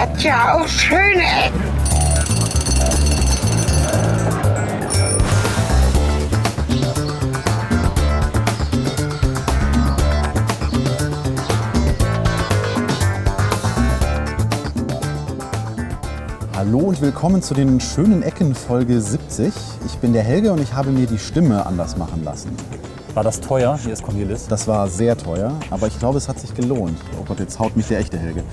hat ja auch schöne Ecken. Hallo und willkommen zu den schönen Ecken Folge 70. Ich bin der Helge und ich habe mir die Stimme anders machen lassen. War das teuer? Hier ist Cornelis. Das war sehr teuer, aber ich glaube, es hat sich gelohnt. Oh Gott, jetzt haut mich der echte Helge.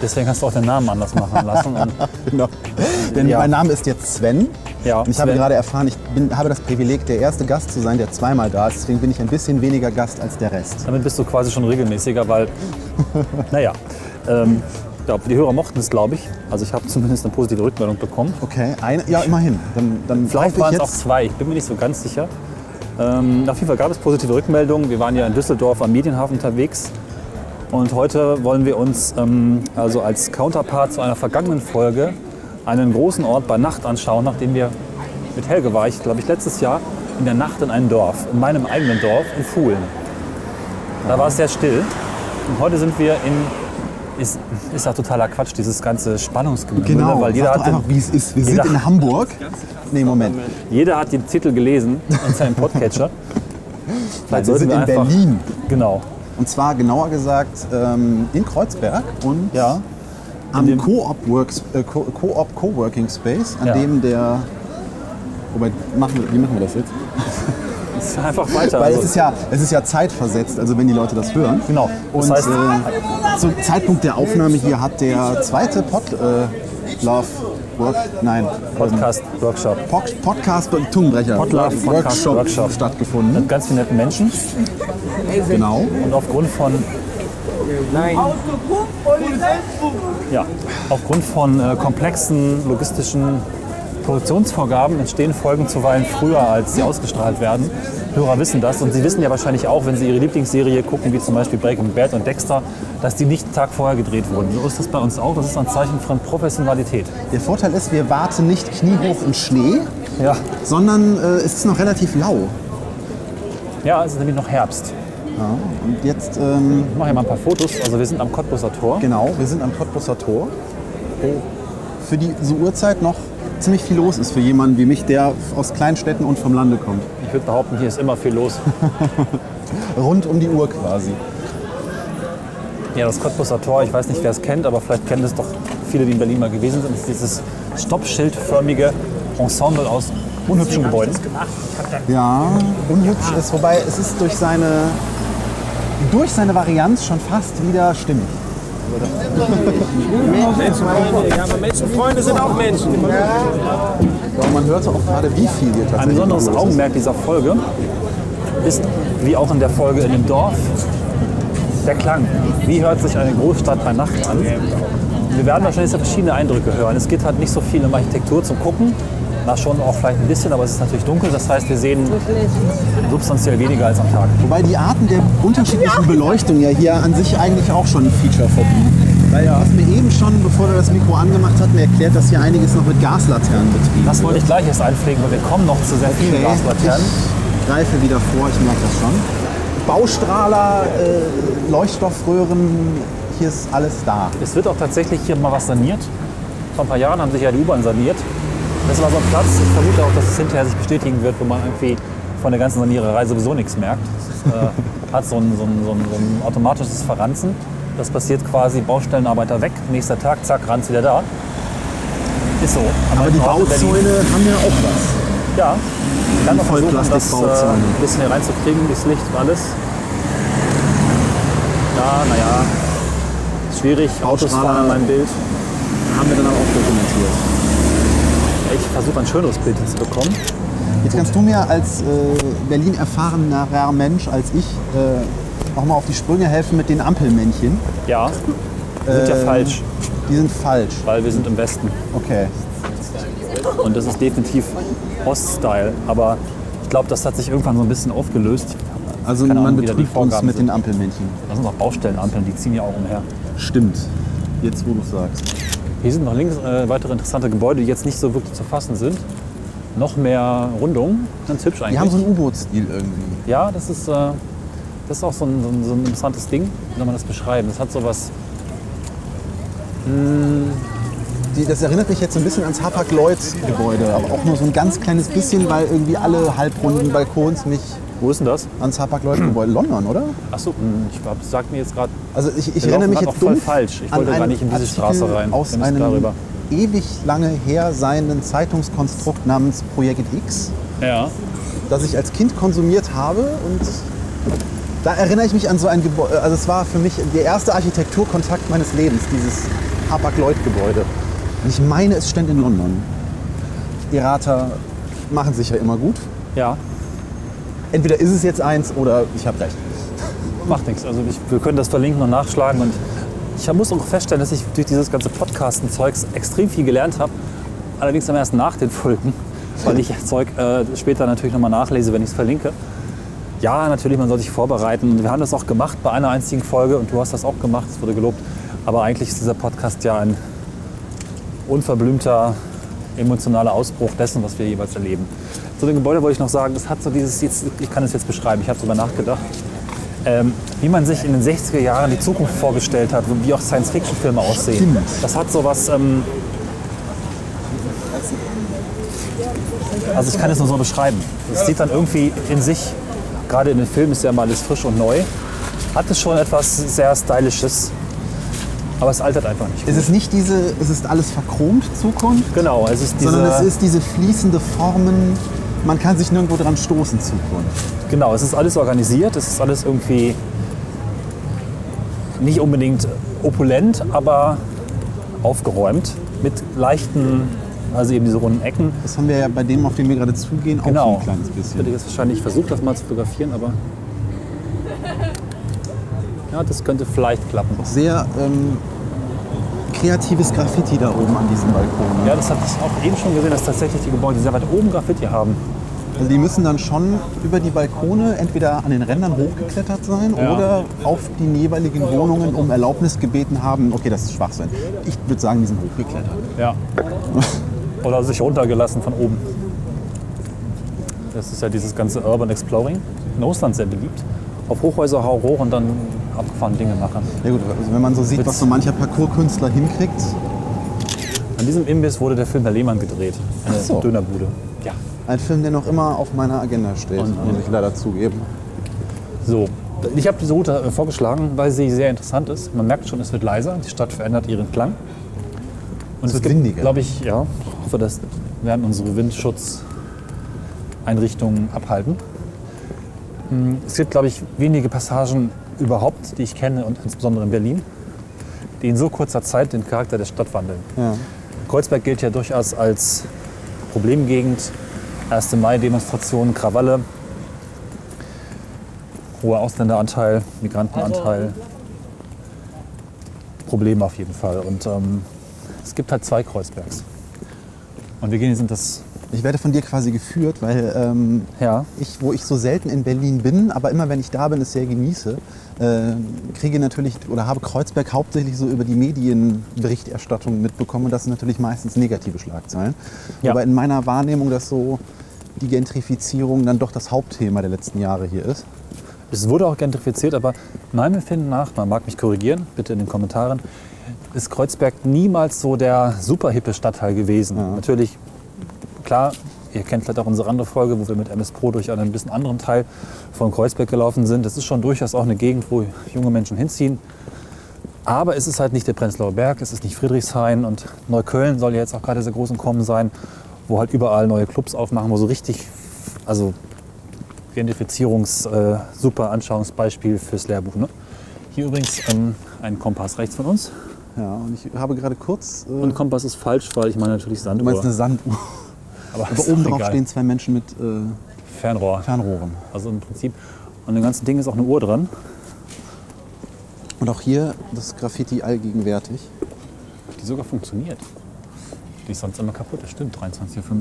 Deswegen hast du auch den Namen anders machen lassen. Genau. Denn Ja. mein Name ist jetzt Sven. Ja, und ich habe Sven. gerade erfahren, ich bin, habe das Privileg, der erste Gast zu sein, der zweimal da ist. Deswegen bin ich ein bisschen weniger Gast als der Rest. damit bist du quasi schon regelmäßiger, weil, naja, ähm, ja, die Hörer mochten es, glaube ich. Also ich habe zumindest eine positive Rückmeldung bekommen. Okay, eine, ja, immerhin. Dann, dann Vielleicht waren es auch zwei, ich bin mir nicht so ganz sicher. Ähm, auf jeden Fall gab es positive Rückmeldungen. Wir waren ja in Düsseldorf am Medienhafen unterwegs. Und heute wollen wir uns ähm, also als Counterpart zu einer vergangenen Folge einen großen Ort bei Nacht anschauen, nachdem wir mit Helge war ich, glaube ich, letztes Jahr in der Nacht in einem Dorf, in meinem eigenen Dorf, in Fuhlen. Da war es sehr still. Und heute sind wir in, ist, ist ja totaler Quatsch, dieses ganze Spannungsgebilde, Genau, weil jeder hat den, einfach, wie es ist. Wir sind in Hamburg. Nee, Moment. Jeder hat den Titel gelesen in seinem Podcatcher. Nein, wir sind in einfach- Berlin. Genau. Und zwar genauer gesagt ähm, in Kreuzberg und Ja. am Co-op äh, Co- Co-op Coworking Space, an Ja. dem der. Wobei, machen wir, wie machen wir das jetzt? Es ist einfach weiter. Weil Also, es ist ja, es ist ja zeitversetzt, also wenn die Leute das hören. Genau. Das Und heißt- äh, zum Zeitpunkt der Aufnahme hier hat der zweite Pod, äh, Love Work, nein, Podcast, Workshop. Pod, Podcast Tungenbrecher Pod Love Podcast Workshop, Workshop. stattgefunden. Mit ganz vielen netten Menschen. Genau. Und aufgrund von. Ja, aufgrund von äh, komplexen logistischen Produktionsvorgaben entstehen Folgen zuweilen früher, als sie ausgestrahlt werden. Hörer wissen das und sie wissen ja wahrscheinlich auch, wenn sie ihre Lieblingsserie gucken, wie zum Beispiel Breaking Bad und Dexter, dass die nicht einen Tag vorher gedreht wurden. So ist das bei uns auch. Das ist ein Zeichen von Professionalität. Der Vorteil ist, wir warten nicht kniehoch im Schnee, Ja, sondern äh, es ist noch relativ lau. ja es ist nämlich noch Herbst. Ja, und jetzt, ähm, Ich mache hier mal ein paar Fotos. Also wir sind am Cottbuser Tor. genau, wir sind am Cottbusser Tor, wo für diese Uhrzeit noch ziemlich viel los ist für jemanden wie mich, der aus Kleinstädten und vom Lande kommt. Ich würde behaupten, hier ist immer viel los. Rund um die Uhr quasi. Ja, das Cottbuser Tor, ich weiß nicht, wer es kennt, aber vielleicht kennen es doch viele, die in Berlin mal gewesen sind. Das ist dieses stoppschildförmige Ensemble aus unhübschen Gebäuden. Ja, unhübsch ist, wobei es ist durch seine, durch seine Varianz schon fast wieder stimmig. Menschenfreunde, ja, aber Menschenfreunde sind auch Menschen. Aber man hörte auch gerade, wie viel hier tatsächlich Ein besonderes. Augenmerk dieser Folge ist, wie auch in der Folge in dem Dorf, der Klang. Wie hört sich eine Großstadt bei Nacht an? Wir werden wahrscheinlich sehr verschiedene Eindrücke hören. Es geht halt nicht so viel um Architektur zum Gucken. Na schon auch vielleicht ein bisschen, aber es ist natürlich dunkel. Das heißt, wir sehen substanziell weniger als am Tag. Wobei die Arten der unterschiedlichen Beleuchtung ja hier an sich eigentlich auch schon ein Feature verdienen. Weil du hast mir eben schon, bevor du das Mikro angemacht mir erklärt, dass hier einiges noch mit Gaslaternen betrieben Das wollte ich gleich erst einpflegen, weil wir kommen noch zu sehr vielen Okay, Gaslaternen. Ich greife wieder vor, ich merke das schon. Baustrahler, äh, Leuchtstoffröhren, hier ist alles da. Es wird auch tatsächlich hier mal was saniert. Vor ein paar Jahren haben sich ja die U-Bahn saniert. Das war so ein Platz, ich vermute auch, dass es hinterher sich bestätigen wird, wo man irgendwie von der ganzen Saniererei sowieso nichts merkt. Es äh, hat so ein, so, ein, so, ein, so ein automatisches Verranzen. Das passiert quasi Baustellenarbeiter weg, nächster Tag, zack, Ranz wieder da. Ist so. Am Aber die. Bauzäune haben ja auch was. Ja, dann noch versuchen, das äh, ein bisschen hier reinzukriegen, das Licht und alles. Ja, naja, schwierig. Autos fahren in meinem Bild. Haben wir dann auch dokumentiert. Ich versuche ein schöneres Bild hinzubekommen. Jetzt kannst du mir als äh, Berlin erfahrenerer Mensch als ich äh, auch mal auf die Sprünge helfen mit den Ampelmännchen. Ja, die sind ja Ähm, falsch, Die sind falsch. weil wir sind im Westen. Okay. Und das ist definitiv Oststyle. Aber ich glaube, das hat sich irgendwann so ein bisschen aufgelöst. Also Keine man Ahnung, die betrügt uns mit sind. den Ampelmännchen. Das sind auch Baustellenampeln, die ziehen ja auch umher. Stimmt. Jetzt, wo du sagst. Hier sind noch links äh, weitere interessante Gebäude, die jetzt nicht so wirklich zu fassen sind. Noch mehr Rundungen, ganz hübsch eigentlich. Die haben so einen U-Boot-Stil irgendwie. Ja, das ist, äh, das ist auch so ein, so, ein, so ein interessantes Ding. Wie soll man das beschreiben? Das hat so was Die, das erinnert mich jetzt so ein bisschen ans Hapag-Lloyd-Gebäude, aber auch nur so ein ganz kleines bisschen, weil irgendwie alle halbrunden Balkons mich Wo ist denn das? ans Hapag-Lloyd-Gebäude. London, oder? Achso, ich glaub, das sagt mir jetzt gerade. Also ich, ich erinnere mich jetzt dumpf falsch. Ich wollte gar nicht in diese Artikel Straße rein. Aus einem darüber. ewig lange her seienden Zeitungskonstrukt namens Projekt X, Ja. das ich als Kind konsumiert habe und da erinnere ich mich an so ein Gebäude. Also es war für mich der erste Architekturkontakt meines Lebens, dieses Hapag-Lloyd-Gebäude. Und ich meine, es stand in London. Irater machen sich ja immer gut. Ja, Entweder ist es jetzt eins oder ich habe recht. macht nichts. Also ich, wir können das verlinken und nachschlagen. Und ich muss auch feststellen, dass ich durch dieses ganze Podcasten-Zeugs extrem viel gelernt habe. Allerdings dann erst nach den Folgen, weil ich Zeug äh, später natürlich nochmal nachlese, wenn ich es verlinke. Ja, natürlich, man soll sich vorbereiten. Wir haben das auch gemacht bei einer einzigen Folge und du hast das auch gemacht, es wurde gelobt. Aber eigentlich ist dieser Podcast ja ein unverblümter emotionaler Ausbruch dessen, was wir jeweils erleben. Zu dem Gebäude wollte ich noch sagen, es hat so dieses, jetzt, ich kann es jetzt beschreiben, ich habe darüber nachgedacht, ähm, wie man sich in den 60er Jahren die Zukunft vorgestellt hat, wie auch Science-Fiction-Filme aussehen. Stimmt. Das hat so was, ähm, also ich kann es nur so beschreiben. Es sieht dann irgendwie in sich, gerade in den Filmen ist ja immer alles frisch und neu, hat es schon etwas sehr Stylisches, aber es altert einfach nicht. Es ist nicht diese, es ist alles verchromt Zukunft, Genau, es ist diese, sondern es ist diese fließende Formen. Man kann sich nirgendwo dran stoßen Zukunft. Genau, es ist alles organisiert, es ist alles irgendwie nicht unbedingt opulent, aber aufgeräumt mit leichten, also eben diese runden Ecken. Das haben wir ja bei dem, auf den wir gerade zugehen, auch Genau. ein kleines Ich hätte bisschen. jetzt wahrscheinlich versucht, das mal zu fotografieren, aber ja, das könnte vielleicht klappen. Sehr ähm, kreatives Graffiti da oben an diesem Balkon. Ja, das hatte ich auch eben schon gesehen, dass tatsächlich die Gebäude sehr weit oben Graffiti haben. Also die müssen dann schon über die Balkone entweder an den Rändern hochgeklettert sein Ja. oder auf die jeweiligen Wohnungen um Erlaubnis gebeten haben. Okay, das ist Schwachsinn. Ich würde sagen, die sind hochgeklettert. Ja. Oder sich runtergelassen von oben. Das ist ja dieses ganze Urban Exploring. In Russland sehr beliebt. Auf Hochhäuser hau hoch und dann abgefahren Dinge machen. Ja gut, also wenn man so sieht, was so mancher Parkour-Künstler hinkriegt, An diesem Imbiss wurde der Film Herr Lehmann gedreht. Eine Ach so. Dönerbude. Ja. ein Film, der noch immer auf meiner Agenda steht, Und- muss ich leider zugeben. So. Ich habe diese Route äh, vorgeschlagen, weil sie sehr interessant ist. Man merkt schon, es wird leiser. Die Stadt verändert ihren Klang. Und Es wird windiger. glaube ich, ja, ich hoffe, das werden unsere Windschutzeinrichtungen abhalten. Hm, Es gibt, glaube ich, wenige Passagen überhaupt, die ich kenne und insbesondere in Berlin, die in so kurzer Zeit den Charakter der Stadt wandeln. Ja. Kreuzberg gilt ja durchaus als Problemgegend. 1. Mai-Demonstrationen, Krawalle, hoher Ausländeranteil, Migrantenanteil. Probleme auf jeden Fall. Und ähm, es gibt halt zwei Kreuzbergs. Und wir gehen jetzt in das, Ich werde von dir quasi geführt, weil ähm, ja, ich, wo ich so selten in Berlin bin, aber immer wenn ich da bin, es sehr genieße, äh, kriege natürlich oder habe Kreuzberg hauptsächlich so über die Medienberichterstattung mitbekommen. Und das sind natürlich meistens negative Schlagzeilen. Ja. Aber in meiner Wahrnehmung, dass so die Gentrifizierung dann doch das Hauptthema der letzten Jahre hier ist. es wurde auch gentrifiziert, aber meinem Empfinden nach, man mag mich korrigieren, bitte in den Kommentaren, ist Kreuzberg niemals so der super hippe Stadtteil gewesen. Natürlich, klar, ihr kennt vielleicht auch unsere andere Folge, wo wir mit MS Pro durch einen ein bisschen anderen Teil von Kreuzberg gelaufen sind. Das ist schon durchaus auch eine Gegend, wo junge Menschen hinziehen. Aber es ist halt nicht der Prenzlauer Berg, es ist nicht Friedrichshain und Neukölln soll ja jetzt auch gerade sehr groß im Kommen sein, wo halt überall neue Clubs aufmachen, wo so richtig, also Gentrifizierungs, äh, super Anschauungsbeispiel fürs Lehrbuch. Ne? Hier übrigens ähm, ein Kompass rechts von uns. Ja, und ich habe gerade kurz. Äh, Und Kompass ist falsch, weil ich meine natürlich du Sanduhr. meinst eine Sanduhr. Aber Aber oben drauf stehen zwei Menschen mit äh, Fernrohr. Fernrohren. Also im Prinzip. Und im ganzen Ding ist auch eine Uhr dran. Und auch hier das Graffiti allgegenwärtig. Die sogar funktioniert. Die ist sonst immer kaputt. Das stimmt, 23.35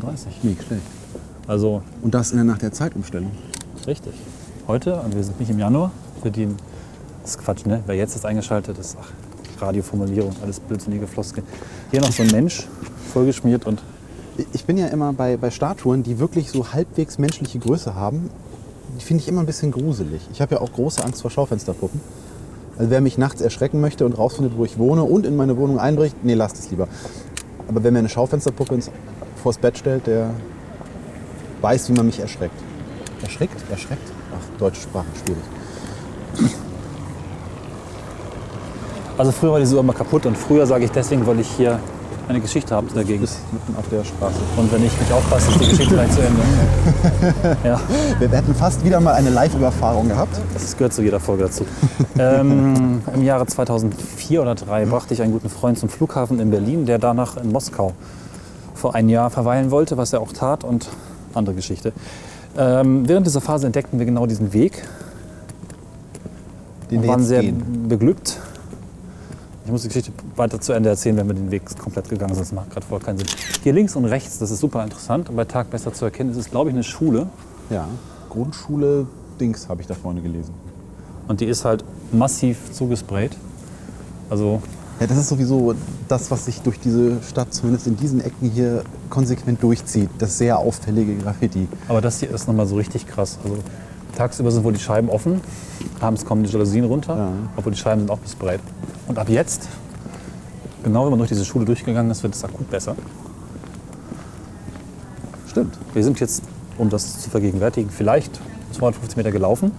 Uhr. Nicht schlecht. Also Und das in der Nacht der Zeitumstellung. richtig. Heute, und wir sind nicht im Januar, für die, das ist Quatsch, ne? Wer jetzt ist eingeschaltet ist, ach, Radioformulierung, alles blödsinnige Floskeln. Hier noch so ein Mensch, vollgeschmiert und Ich bin ja immer bei, bei Statuen, die wirklich so halbwegs menschliche Größe haben, die finde ich immer ein bisschen gruselig. Ich habe ja auch große Angst vor Schaufensterpuppen. Also wer mich nachts erschrecken möchte und rausfindet, wo ich wohne und in meine Wohnung einbricht, nee, lasst es lieber. Aber wer mir eine Schaufensterpuppe ins, vors Bett stellt, der weiß, wie man mich erschreckt. Erschreckt? Erschreckt? Ach, deutsche Sprache, schwierig. Also früher war die Uhr immer kaputt und früher sage ich deswegen, weil ich hier eine Geschichte habe dagegen. Bis mitten auf der Straße. Und wenn ich nicht aufpasse, ist die Geschichte gleich zu Ende. Ja, Wir hätten fast wieder mal eine Live-Überfahrung gehabt. das gehört zu jeder Folge dazu. ähm, Im Jahre 2004 oder 2003 brachte ich einen guten Freund zum Flughafen in Berlin, der danach in Moskau vor ein Jahr verweilen wollte, was er auch tat und andere Geschichte. Ähm, während dieser Phase entdeckten wir genau diesen Weg Den und wir waren sehr gehen. beglückt. Ich muss die Geschichte weiter zu Ende erzählen, wenn wir den Weg komplett gegangen sind. Das macht gerade voll keinen Sinn. Hier links und rechts, das ist super interessant und bei Tag besser zu erkennen, ist es, glaube ich, eine Schule. Ja, Grundschule Dings habe ich da vorne gelesen. Und die ist halt massiv zugesprayt. Also Ja, das ist sowieso das, was sich durch diese Stadt, zumindest in diesen Ecken hier, konsequent durchzieht. Das sehr auffällige Graffiti. Aber das hier ist nochmal so richtig krass. Also tagsüber sind wohl die Scheiben offen, abends kommen die Jalousien runter, Ja. obwohl die Scheiben sind auch besprayt. Und ab jetzt, genau wenn man durch diese Schule durchgegangen ist, wird es akut besser. Stimmt. Wir sind jetzt, um das zu vergegenwärtigen, vielleicht 250 Meter gelaufen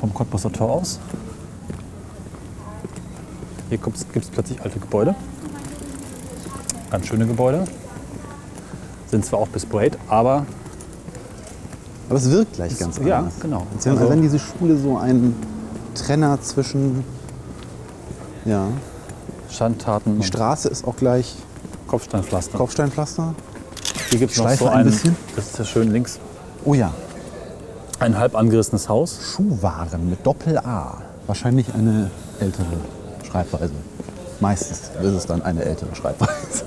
vom Cottbusser Tor aus. Hier gibt es plötzlich alte Gebäude. Ganz schöne Gebäude. Sind zwar auch besprayt, aber Aber es wirkt gleich ganz ja, anders. genau. Als wenn, als Also- wenn diese Schule so ein Trenner zwischen. Ja. Schandtaten Die und Straße ist auch gleich Kopfsteinpflaster. Kopfsteinpflaster. Hier gibt es noch so ein ein, bisschen. das ist ja schön links, Oh ja. ein halb angerissenes Haus. Schuhwaren mit Doppel-A. Wahrscheinlich eine ältere Schreibweise. Meistens ist es dann eine ältere Schreibweise.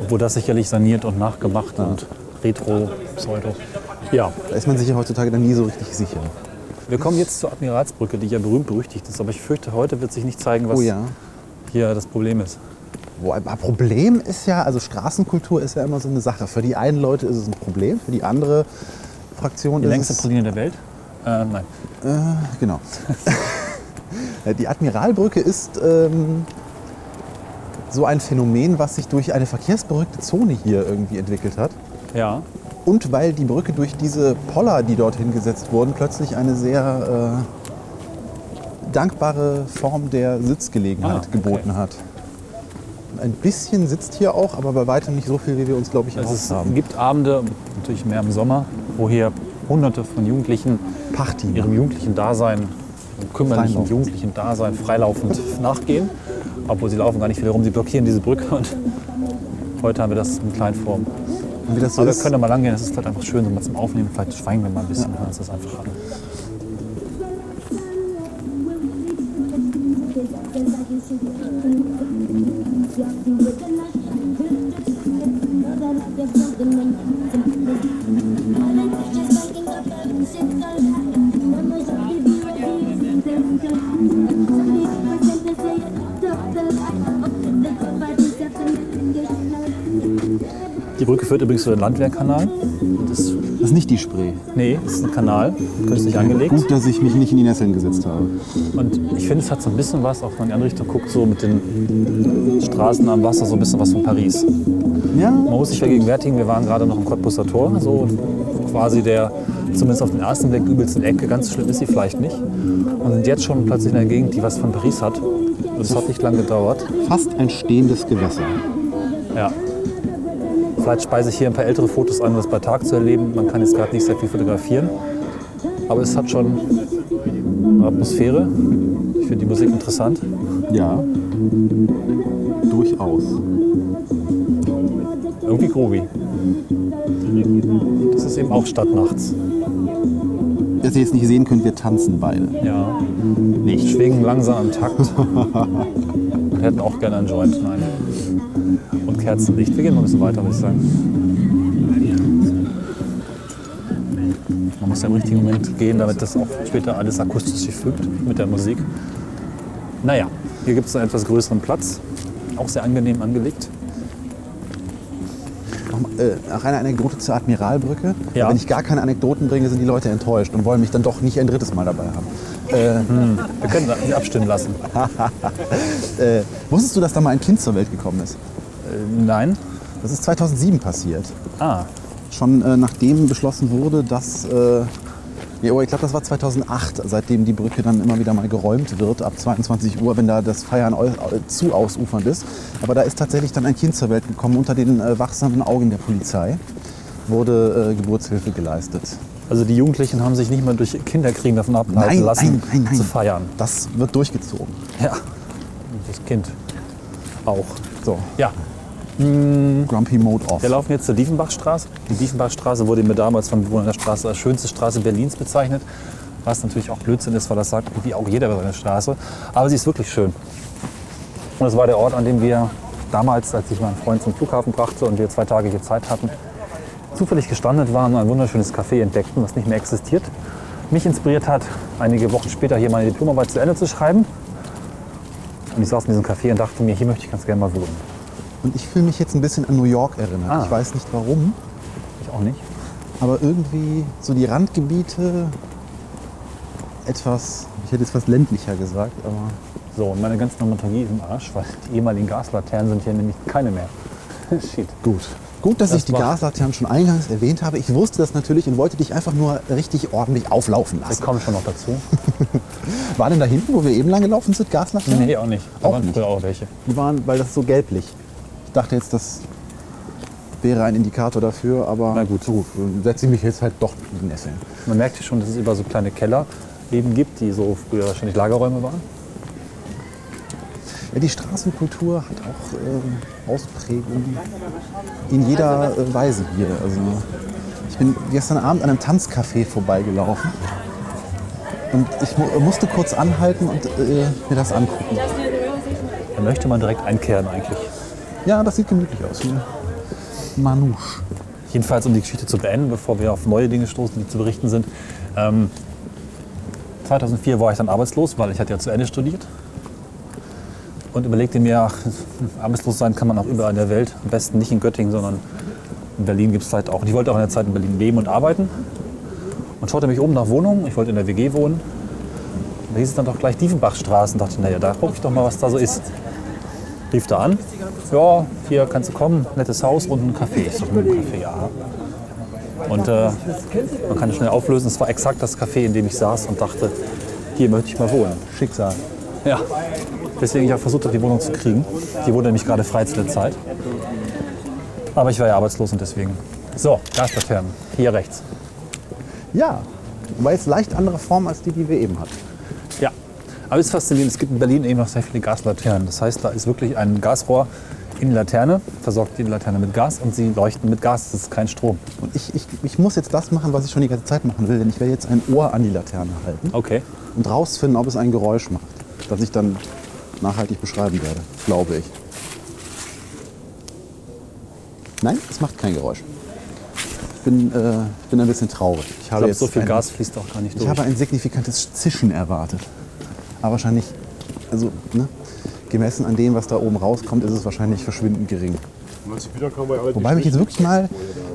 Obwohl das sicherlich saniert und nachgemacht und retro, pseudo. Ja, Da ist man sich ja heutzutage dann nie so richtig sicher. wir kommen jetzt zur Admiralsbrücke, die ja berühmt berüchtigt ist. Aber ich fürchte, heute wird sich nicht zeigen, was Oh ja. hier das Problem ist. Ein Problem ist ja, also Straßenkultur ist ja immer so eine Sache. Für die einen Leute ist es ein Problem, für die andere Fraktion Die ist längste es... Praline der Welt? Äh, nein. Genau. die Admiralbrücke ist ähm, so ein Phänomen, was sich durch eine verkehrsberuhigte Zone hier irgendwie entwickelt hat. Ja. Und weil die Brücke durch diese Poller, die dort hingesetzt wurden, plötzlich eine sehr äh, dankbare Form der Sitzgelegenheit Ah, okay. geboten hat. Ein bisschen sitzt hier auch, aber bei weitem nicht so viel, wie wir uns, glaube ich, Also erhofft es haben. gibt Abende, natürlich mehr im Sommer, wo hier hunderte von Jugendlichen Party. ihrem jugendlichen Dasein, kümmerlichen Freilaufend. jugendlichen Dasein freilaufend nachgehen. Obwohl sie laufen gar nicht viel herum, sie blockieren diese Brücke und heute haben wir das in Kleinform. Und wie das so Aber wir ist, können da mal lang gehen, das ist vielleicht einfach schön, so mal zum Aufnehmen. Vielleicht schweigen wir mal ein bisschen, hören uns das einfach an. Die Brücke führt übrigens zu den Landwehrkanal. Das, das ist nicht die Spree. nee, das ist ein Kanal, künstlich angelegt. Gut, dass ich mich nicht in die Nesseln gesetzt habe. Und ich finde, es hat so ein bisschen was, auch wenn man in die andere Richtung guckt, so mit den Straßen am Wasser, so ein bisschen was von Paris. Ja, Man muss sich vergegenwärtigen, wir waren gerade noch im Cottbusser Tor, so quasi der, zumindest auf den ersten Blick, übelsten Ecke. Ganz schlimm ist sie vielleicht nicht. Und sind jetzt schon plötzlich in einer Gegend, die was von Paris hat. Und es hat nicht lange gedauert. fast ein stehendes Gewässer. Ja. Vielleicht speise ich hier ein paar ältere Fotos an, um das bei Tag zu erleben. Man kann jetzt gerade nicht sehr viel fotografieren. Aber es hat schon eine Atmosphäre. Ich finde die Musik interessant. Ja, durchaus. Irgendwie groovy. Das ist eben auch Stadt nachts. Dass ihr jetzt nicht sehen könnt, wir tanzen beide. Ja. Nicht. Schwingen langsam am Takt. Und hätten auch gerne einen Joint. Nein. Und Kerzenlicht. Wir gehen mal ein bisschen weiter, würde ich sagen. Man muss ja im richtigen Moment gehen, damit das auch später alles akustisch sich fügt mit der Musik. Naja, hier gibt es einen etwas größeren Platz. Auch sehr angenehm angelegt. Noch, äh, nach einer Anekdote zur Admiralbrücke. Ja. Wenn ich gar keine Anekdoten bringe, sind die Leute enttäuscht und wollen mich dann doch nicht ein drittes Mal dabei haben. Wir können das abstimmen lassen. Äh, wusstest du, dass da mal ein Kind zur Welt gekommen ist? Nein? Das ist 2007 passiert. Ah, Schon äh, nachdem beschlossen wurde, dass. Äh, ja, oh, ich glaube, das war 2008, seitdem die Brücke dann immer wieder mal geräumt wird, ab 22 Uhr, wenn da das Feiern zu ausufernd ist. Aber da ist tatsächlich dann ein Kind zur Welt gekommen unter den äh, wachsamen Augen der Polizei. Wurde äh, Geburtshilfe geleistet. also die Jugendlichen haben sich nicht mehr durch Kinderkriegen davon abhalten lassen, nein, nein, nein. zu feiern. Das wird durchgezogen. Ja. Und das Kind auch. So, Ja, Grumpy Mode off. wir laufen jetzt zur Diefenbachstraße. Die Diefenbachstraße wurde mir damals von Bewohnern der Straße als schönste Straße Berlins bezeichnet. Was natürlich auch Blödsinn ist, weil das sagt wie auch jeder über seine Straße. Aber sie ist wirklich schön. Und es war der Ort, an dem wir damals, als ich meinen Freund zum Flughafen brachte und wir zwei Tage hier Zeit hatten, zufällig gestrandet waren und ein wunderschönes Café entdeckten, das nicht mehr existiert. Mich inspiriert hat, einige Wochen später hier meine Diplomarbeit zu Ende zu schreiben. Und ich saß in diesem Café und dachte mir, hier möchte ich ganz gerne mal wohnen. Und ich fühle mich jetzt ein bisschen an New York erinnert. Ah. Ich weiß nicht warum, Ich auch nicht. aber irgendwie so die Randgebiete etwas, ich hätte jetzt fast ländlicher gesagt, aber So, und meine ganze Dramaturgie ist im Arsch, weil die ehemaligen Gaslaternen sind hier nämlich keine mehr. Shit. gut. Gut, dass Das ich die Gaslaternen schon eingangs erwähnt habe. Ich wusste das natürlich und wollte dich einfach nur richtig ordentlich auflaufen Wir lassen. kommen schon noch dazu. War denn da hinten, wo wir eben lang gelaufen sind, Gaslaternen? Nee, auch nicht. Da Auch waren nicht. früher auch welche. Die waren, weil das so gelblich. Ich dachte jetzt, das wäre ein Indikator dafür, aber Na gut. so setze ich mich jetzt halt doch in die Nesseln. Man merkt hier schon, dass es über so kleine Keller eben gibt, die so früher wahrscheinlich Lagerräume waren. Ja, die Straßenkultur hat auch ähm, Ausprägungen in jeder äh, Weise hier. Also, ich bin gestern Abend an einem Tanzcafé vorbeigelaufen und ich mu musste kurz anhalten und äh, mir das angucken. Da möchte man direkt einkehren eigentlich. Ja, das sieht gemütlich aus. Hier. Manouche. Jedenfalls, um die Geschichte zu beenden, bevor wir auf neue Dinge stoßen, die zu berichten sind. Ähm, 2004 war ich dann arbeitslos, weil ich hatte ja zu Ende studiert. Und überlegte mir, ach, arbeitslos sein kann man auch überall in der Welt. Am besten nicht in Göttingen, sondern in Berlin gibt es vielleicht auch. Und ich wollte auch in der Zeit in Berlin leben und arbeiten. Und schaute mich oben nach Wohnungen. Ich wollte in der WG wohnen. Da hieß es dann doch gleich Diefenbachstraße. Und dachte, naja, da gucke ich doch mal, was da so ist. Rief da an. Ja, hier kannst du kommen, nettes Haus und ein Café. Ich so, hm, Café, ja. Und äh, man kann es schnell auflösen. Es war exakt das Café, in dem ich saß und dachte, hier möchte ich mal wohnen. Schicksal. Ja. Deswegen ich auch versucht habe, die Wohnung zu kriegen. Die wurde nämlich gerade frei zu der Zeit. Aber ich war ja arbeitslos und deswegen. So, Gaslaternen. Hier rechts. Ja, wobei jetzt leicht andere Form als die, die wir eben hatten. Aber es ist faszinierend, es gibt in Berlin eben noch sehr viele Gaslaternen. Das heißt, da ist wirklich ein Gasrohr in die Laterne, versorgt die Laterne mit Gas und sie leuchten mit Gas. Das ist kein Strom. Und ich, ich, ich muss jetzt das machen, was ich schon die ganze Zeit machen will, denn ich werde jetzt ein Ohr an die Laterne halten Okay. und rausfinden, ob es ein Geräusch macht, das ich dann nachhaltig beschreiben werde, glaube ich. Nein, es macht kein Geräusch. Ich bin, äh, ich bin ein bisschen traurig. Ich Ich habe glaube, jetzt so viel ein, Gas fließt auch gar nicht Ich durch. habe ein signifikantes Zischen erwartet. Aber wahrscheinlich, also ne, gemessen an dem, was da oben rauskommt, ist es wahrscheinlich verschwindend gering. Wobei mich jetzt wirklich mal,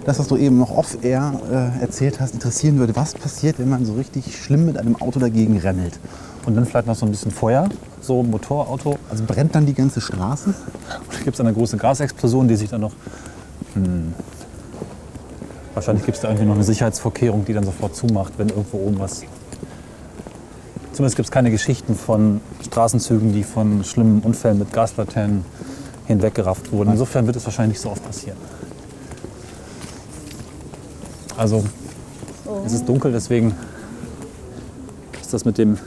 das, was du eben noch off-air äh, erzählt hast, interessieren würde, was passiert, wenn man so richtig schlimm mit einem Auto dagegen rennelt. Und dann vielleicht noch so ein bisschen Feuer, so ein Motorauto. Also brennt dann die ganze Straße? Da gibt es eine große Gasexplosion, die sich dann noch. Hm, wahrscheinlich gibt es da irgendwie noch eine Sicherheitsvorkehrung, die dann sofort zumacht, wenn irgendwo oben was. Zumindest gibt es keine Geschichten von Straßenzügen, die von schlimmen Unfällen mit Gaslaternen hinweggerafft wurden. Insofern wird es wahrscheinlich nicht so oft passieren. Also, es ist dunkel, deswegen ist das mit den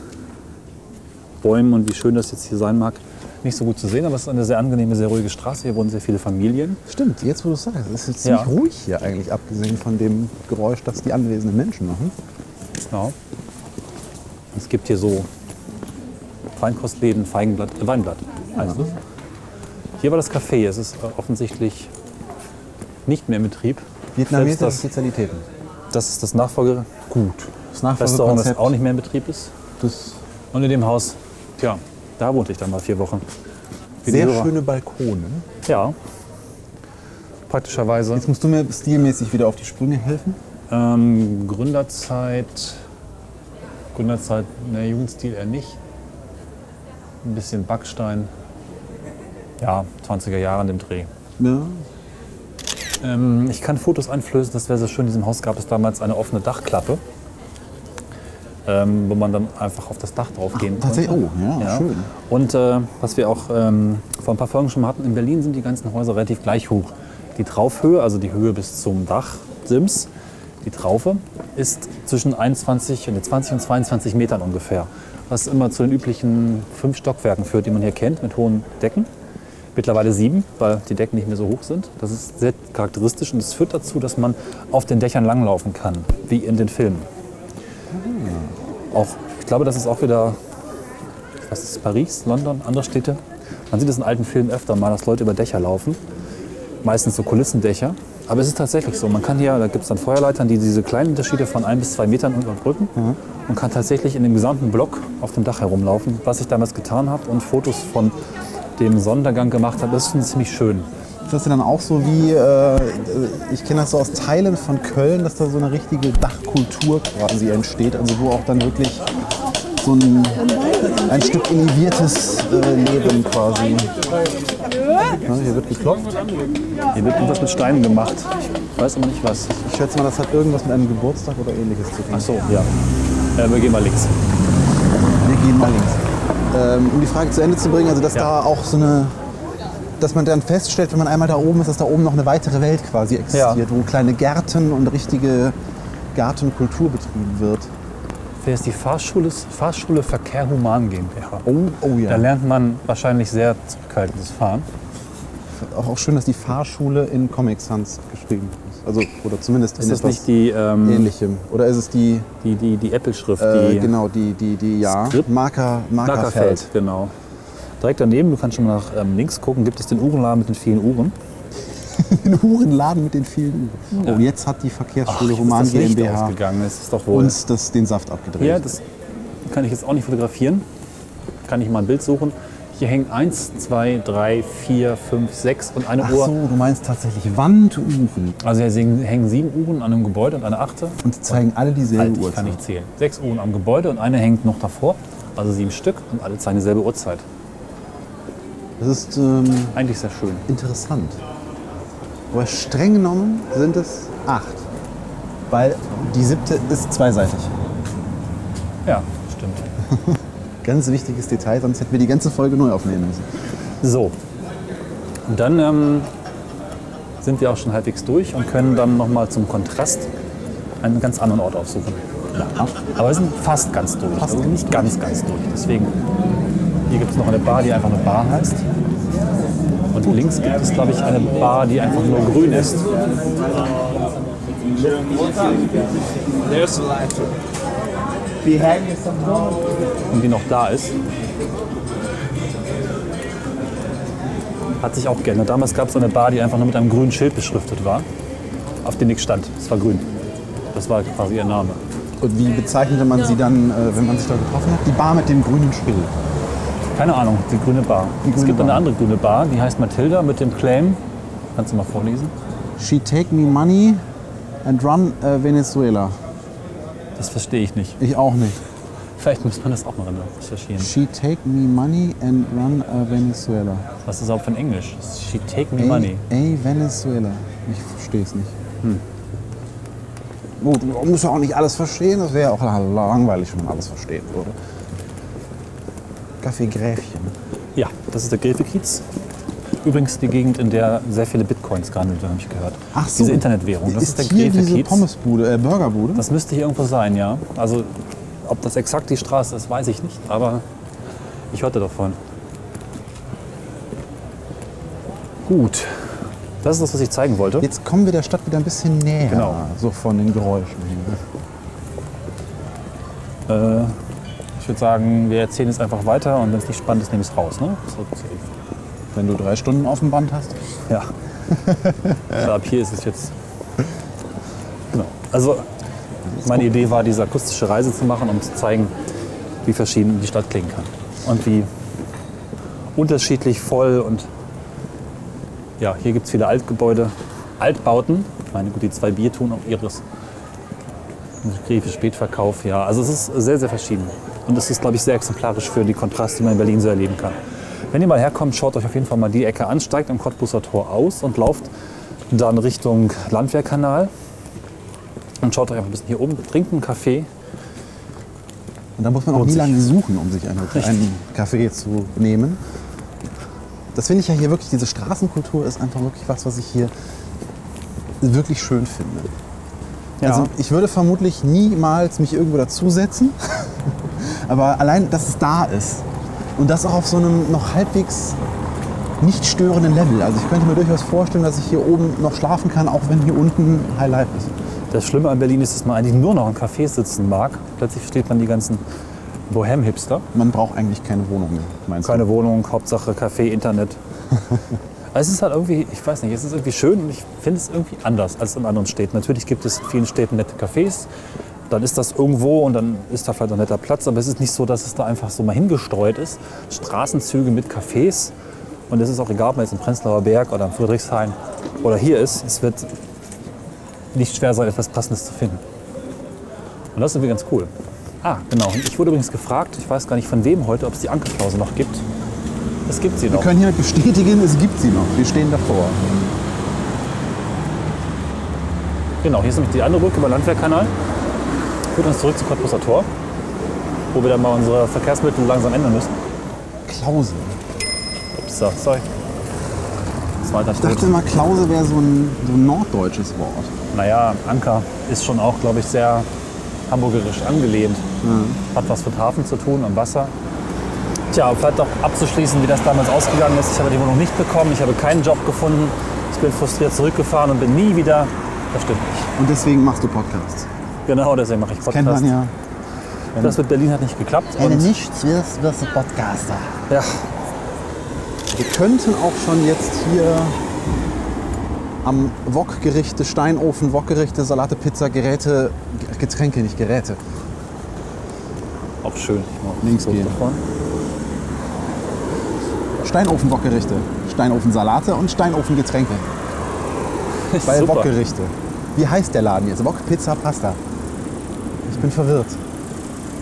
Bäumen und wie schön das jetzt hier sein mag, nicht so gut zu sehen. Aber es ist eine sehr angenehme, sehr ruhige Straße. Hier wohnen sehr viele Familien. Stimmt, jetzt wo du es sagst, es ist jetzt Ja. ziemlich ruhig hier eigentlich, abgesehen von dem Geräusch, das die anwesenden Menschen machen. Genau. Es gibt hier so Feinkostläden, Feigenblatt, äh, Weinblatt. Also. Hier war das Café. Es ist äh, offensichtlich nicht mehr in Betrieb. Vietnamesische das, Spezialitäten. das ist das Nachfolger. Gut. Das Restaurant, das auch nicht mehr in Betrieb ist. das Und in dem Haus, tja, da wohnte ich dann mal vier Wochen. Wie sehr schöne Balkone. Ja. Praktischerweise. Jetzt musst du mir stilmäßig wieder auf die Sprünge helfen. Ähm, Gründerzeit Gründerzeit, ne, Jugendstil eher nicht. Ein bisschen Backstein. Ja, 20er Jahre in dem Dreh. Ja. Ähm, ich kann Fotos einflößen, das wäre so schön. In diesem Haus gab es damals eine offene Dachklappe, ähm, wo man dann einfach auf das Dach drauf gehen konnte. Tatsächlich, oh, ja, Ja. schön. Und äh, was wir auch ähm, vor ein paar Folgen schon mal hatten, in Berlin sind die ganzen Häuser relativ gleich hoch. Die Traufhöhe, also die Höhe bis zum Dachsims, die Traufe, ist zwischen 21 und 20 und 22 Metern ungefähr. Was immer zu den üblichen fünf Stockwerken führt, die man hier kennt, mit hohen Decken. Mittlerweile sieben, weil die Decken nicht mehr so hoch sind. Das ist sehr charakteristisch und es führt dazu, dass man auf den Dächern langlaufen kann, wie in den Filmen. Auch, ich glaube, das ist auch wieder was ist Paris, London, andere Städte. Man sieht es in alten Filmen öfter mal, dass Leute über Dächer laufen. Meistens so Kulissendächer. Aber es ist tatsächlich so. Man kann hier, da gibt es dann Feuerleitern, die diese kleinen Unterschiede von ein bis zwei Metern überbrücken. Man kann tatsächlich in dem gesamten Block auf dem Dach herumlaufen, was ich damals getan habe und Fotos von dem Sonnenuntergang gemacht habe. Das ist schon ziemlich schön. Ist das denn dann auch so wie, äh, ich kenne das so aus Teilen von Köln, dass da so eine richtige Dachkultur quasi entsteht, also wo auch dann wirklich so ein, ein Stück eleviertes äh, Leben quasi. Ja, hier wird geklopft. Hier wird irgendwas mit Steinen gemacht. Ich weiß aber nicht was. Ich schätze mal, das hat irgendwas mit einem Geburtstag oder ähnliches zu tun. Ach so, ja. Äh, wir gehen mal links. Wir gehen mal links. Ähm, um die Frage zu Ende zu bringen, also dass Ja. da auch so eine, dass man dann feststellt, wenn man einmal da oben ist, dass da oben noch eine weitere Welt quasi existiert, wo kleine Gärten und richtige Gartenkultur betrieben wird. Wer ist die Fahrschule, Fahrschule Verkehr Human GmbH? Oh, oh ja. Da lernt man wahrscheinlich sehr zurückhaltendes Fahren. Auch, auch schön, dass die Fahrschule in Comic Sans geschrieben ist. Also, oder zumindest Ist in das nicht die, ähm, ähnlichem. Oder ist es die, die, die, die Apple-Schrift? äh, die genau, die, die, die, ja, Skript? Marker, Markerfeld. Markerfeld, genau. Direkt daneben, du kannst schon mal nach ähm, links gucken, gibt es den Uhrenladen mit den vielen Uhren. Den Hurenladen mit den vielen Uhren. Oh, jetzt hat die Verkehrsschule das Licht GmbH das ist doch wohl. uns das, den Saft abgedreht. Hier, das kann ich jetzt auch nicht fotografieren. Kann ich mal ein Bild suchen. Hier hängen 1, 2, 3, 4, 5, 6 und eine Ach Uhr. so, du meinst tatsächlich Wanduhren. Also hier hängen sieben Uhren an einem Gebäude und eine achte. Und zeigen alle dieselbe Alt, ich Uhrzeit. kann nicht zählen. Sechs Uhren am Gebäude und eine hängt noch davor. Also sieben Stück und alle zeigen dieselbe Uhrzeit. Das ist ähm, Eigentlich sehr schön. interessant. Aber streng genommen sind es acht. Weil die siebte ist zweiseitig. Ja, stimmt. Ganz wichtiges Detail, sonst hätten wir die ganze Folge neu aufnehmen müssen. So. Und dann ähm, sind wir auch schon halbwegs durch und können dann nochmal zum Kontrast einen ganz anderen Ort aufsuchen. Aber wir sind fast ganz durch. Fast also nicht ganz, ganz durch. Deswegen, hier gibt es noch eine Bar, die einfach nur Bar heißt. Und links gibt es, glaube ich, eine Bar, die einfach nur grün ist. Und die noch da ist. Hat sich auch geändert. Damals gab es eine Bar, die einfach nur mit einem grünen Schild beschriftet war, auf dem nichts stand. Es war grün. Das war quasi ihr Name. Und wie bezeichnete man sie dann, äh, wenn man sich da getroffen hat? Die Bar mit dem grünen Schild. Keine Ahnung, die grüne Bar. es grüne gibt eine Bar. andere grüne Bar, die heißt Matilda mit dem Claim. Kannst du mal vorlesen? She take me money and run äh, Venezuela. Das verstehe ich nicht. Ich auch nicht. Vielleicht muss man das auch mal recherchieren. She take me money and run äh, Venezuela. Was ist überhaupt von Englisch? She take me Ey, money. ey, Venezuela. Ich verstehe es nicht. Gut, man muss ja auch nicht alles verstehen. Das wäre auch langweilig, wenn man alles verstehen würde. Kaffee Gräfchen. Ja, das ist der Gräfekiez. Übrigens die Gegend, in der sehr viele Bitcoins gehandelt werden, habe ich gehört. Ach so. Diese Internetwährung. Das ist, ist der hier diese Gräfekiez. Pommesbude, äh, Burgerbude? Das müsste hier irgendwo sein, ja. Also, ob das exakt die Straße ist, weiß ich nicht. Aber ich hörte davon. Gut. Das ist das, was ich zeigen wollte. Jetzt kommen wir der Stadt wieder ein bisschen näher. Genau. So von den Geräuschen her. Äh, ich würde sagen, wir erzählen jetzt einfach weiter und wenn es nicht spannend ist, nehme ich es raus. Ne? So, Wenn du drei Stunden auf dem Band hast. ja. Aber ab hier ist es jetzt. Genau. Also, meine Idee war, diese akustische Reise zu machen, um zu zeigen, wie verschieden die Stadt klingen kann. Und wie unterschiedlich voll und. Ja, hier gibt es viele Altgebäude, Altbauten. Ich meine, gut, die zwei Bier tun auch ihres Griefe, Spätverkauf, ja. Also es ist sehr, sehr verschieden. Und es ist, glaube ich, sehr exemplarisch für die Kontraste, die man in Berlin so erleben kann. Wenn ihr mal herkommt, schaut euch auf jeden Fall mal die Ecke an, steigt am Cottbuser Tor aus und lauft dann Richtung Landwehrkanal. Und schaut euch einfach ein bisschen hier oben, trinkt einen Kaffee. Und da muss man auch nie lange suchen, um sich einen, einen Kaffee zu nehmen. Das finde ich ja hier wirklich, diese Straßenkultur ist einfach wirklich was, was ich hier wirklich schön finde. Ja. Also ich würde vermutlich niemals mich irgendwo dazusetzen, aber allein, dass es da ist und das auch auf so einem noch halbwegs nicht störenden Level. Also ich könnte mir durchaus vorstellen, dass ich hier oben noch schlafen kann, auch wenn hier unten High Life ist. Das Schlimme an Berlin ist, dass man eigentlich nur noch in Cafés sitzen mag. Plötzlich versteht man die ganzen Bohem-Hipster. Man braucht eigentlich keine Wohnung mehr, meinst Keine Wohnung, Hauptsache Café, Internet. Also es ist halt irgendwie, ich weiß nicht, es ist irgendwie schön und ich finde es irgendwie anders als in anderen Städten. Natürlich gibt es in vielen Städten nette Cafés, dann ist das irgendwo und dann ist da vielleicht ein netter Platz, aber es ist nicht so, dass es da einfach so mal hingestreut ist. Straßenzüge mit Cafés und es ist auch egal, ob man jetzt in Prenzlauer Berg oder in Friedrichshain oder hier ist, es wird nicht schwer sein, etwas Passendes zu finden. Und das ist irgendwie ganz cool. Ah, genau. Und ich wurde übrigens gefragt, ich weiß gar nicht von wem heute, ob es die Ankerklause noch gibt. Es gibt sie Wir noch. können hiermit bestätigen, es gibt sie noch. Wir stehen davor. Genau, hier ist nämlich die andere Brücke über den Landwehrkanal. Führt uns zurück zu Cottbuser Tor, wo wir dann mal unsere Verkehrsmittel langsam ändern müssen. Klause. Ups, so, sorry. Zweiter Ich dachte mal, Klause wäre so ein, so ein norddeutsches Wort. Naja, Anker ist schon auch, glaube ich, sehr hamburgerisch angelehnt. Hat was mit Hafen zu tun, am Wasser. Tja, um vielleicht auch abzuschließen, wie das damals ausgegangen ist. Ich habe die Wohnung nicht bekommen, ich habe keinen Job gefunden. Ich bin frustriert zurückgefahren und bin nie wieder. Das stimmt nicht. Und deswegen machst du Podcasts. Genau, deswegen mache ich Kennt Podcast. man ja. Das mit Berlin hat nicht geklappt. Wenn du nichts wirst, wirst du Podcaster. ja, Wir könnten auch schon jetzt hier am Wokgerichte, Steinofen, Wokgerichte, Salate, Pizza, Geräte, Getränke, nicht Geräte. auch schön. Links gehen. davon. Steinofen Wokgerichte, Steinofen Salate und Steinofen Getränke. Bei. Wokgerichte. Wie heißt der Laden jetzt? Wok, Pizza, Pasta. Ich bin verwirrt.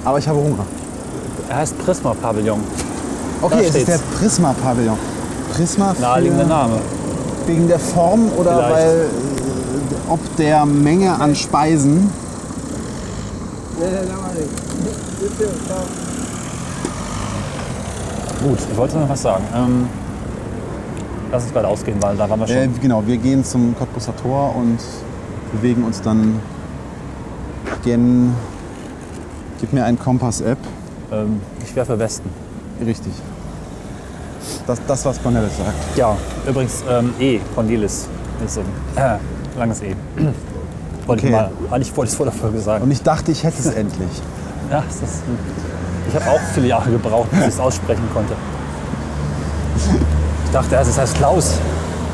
Aber ich habe Hunger. Er heißt Prisma Pavillon. Okay, Da es ist der Prisma Pavillon. Prisma Naheliegender Name. wegen der Form oder Vielleicht. weil äh, ob der Menge an Speisen. Gut, ich wollte noch was sagen. Ähm, lass uns bald ausgehen, weil da waren wir schon. Äh, genau, wir gehen zum Cottbuser Tor und bewegen uns dann gen. Gib mir ein Kompass-App. Ähm, ich werfe Westen. Richtig. Das, das was Cornelis sagt. Ja, übrigens ähm, E, Cornelis. Ist so ein äh, langes E. Wollte Okay. ich mal, eigentlich wollte ich es vor der Folge sagen. Und ich dachte, ich hätte es endlich. Ja, ist, ich habe auch viele Jahre gebraucht, bis ich es aussprechen konnte. Ich dachte erst, es heißt Klaus.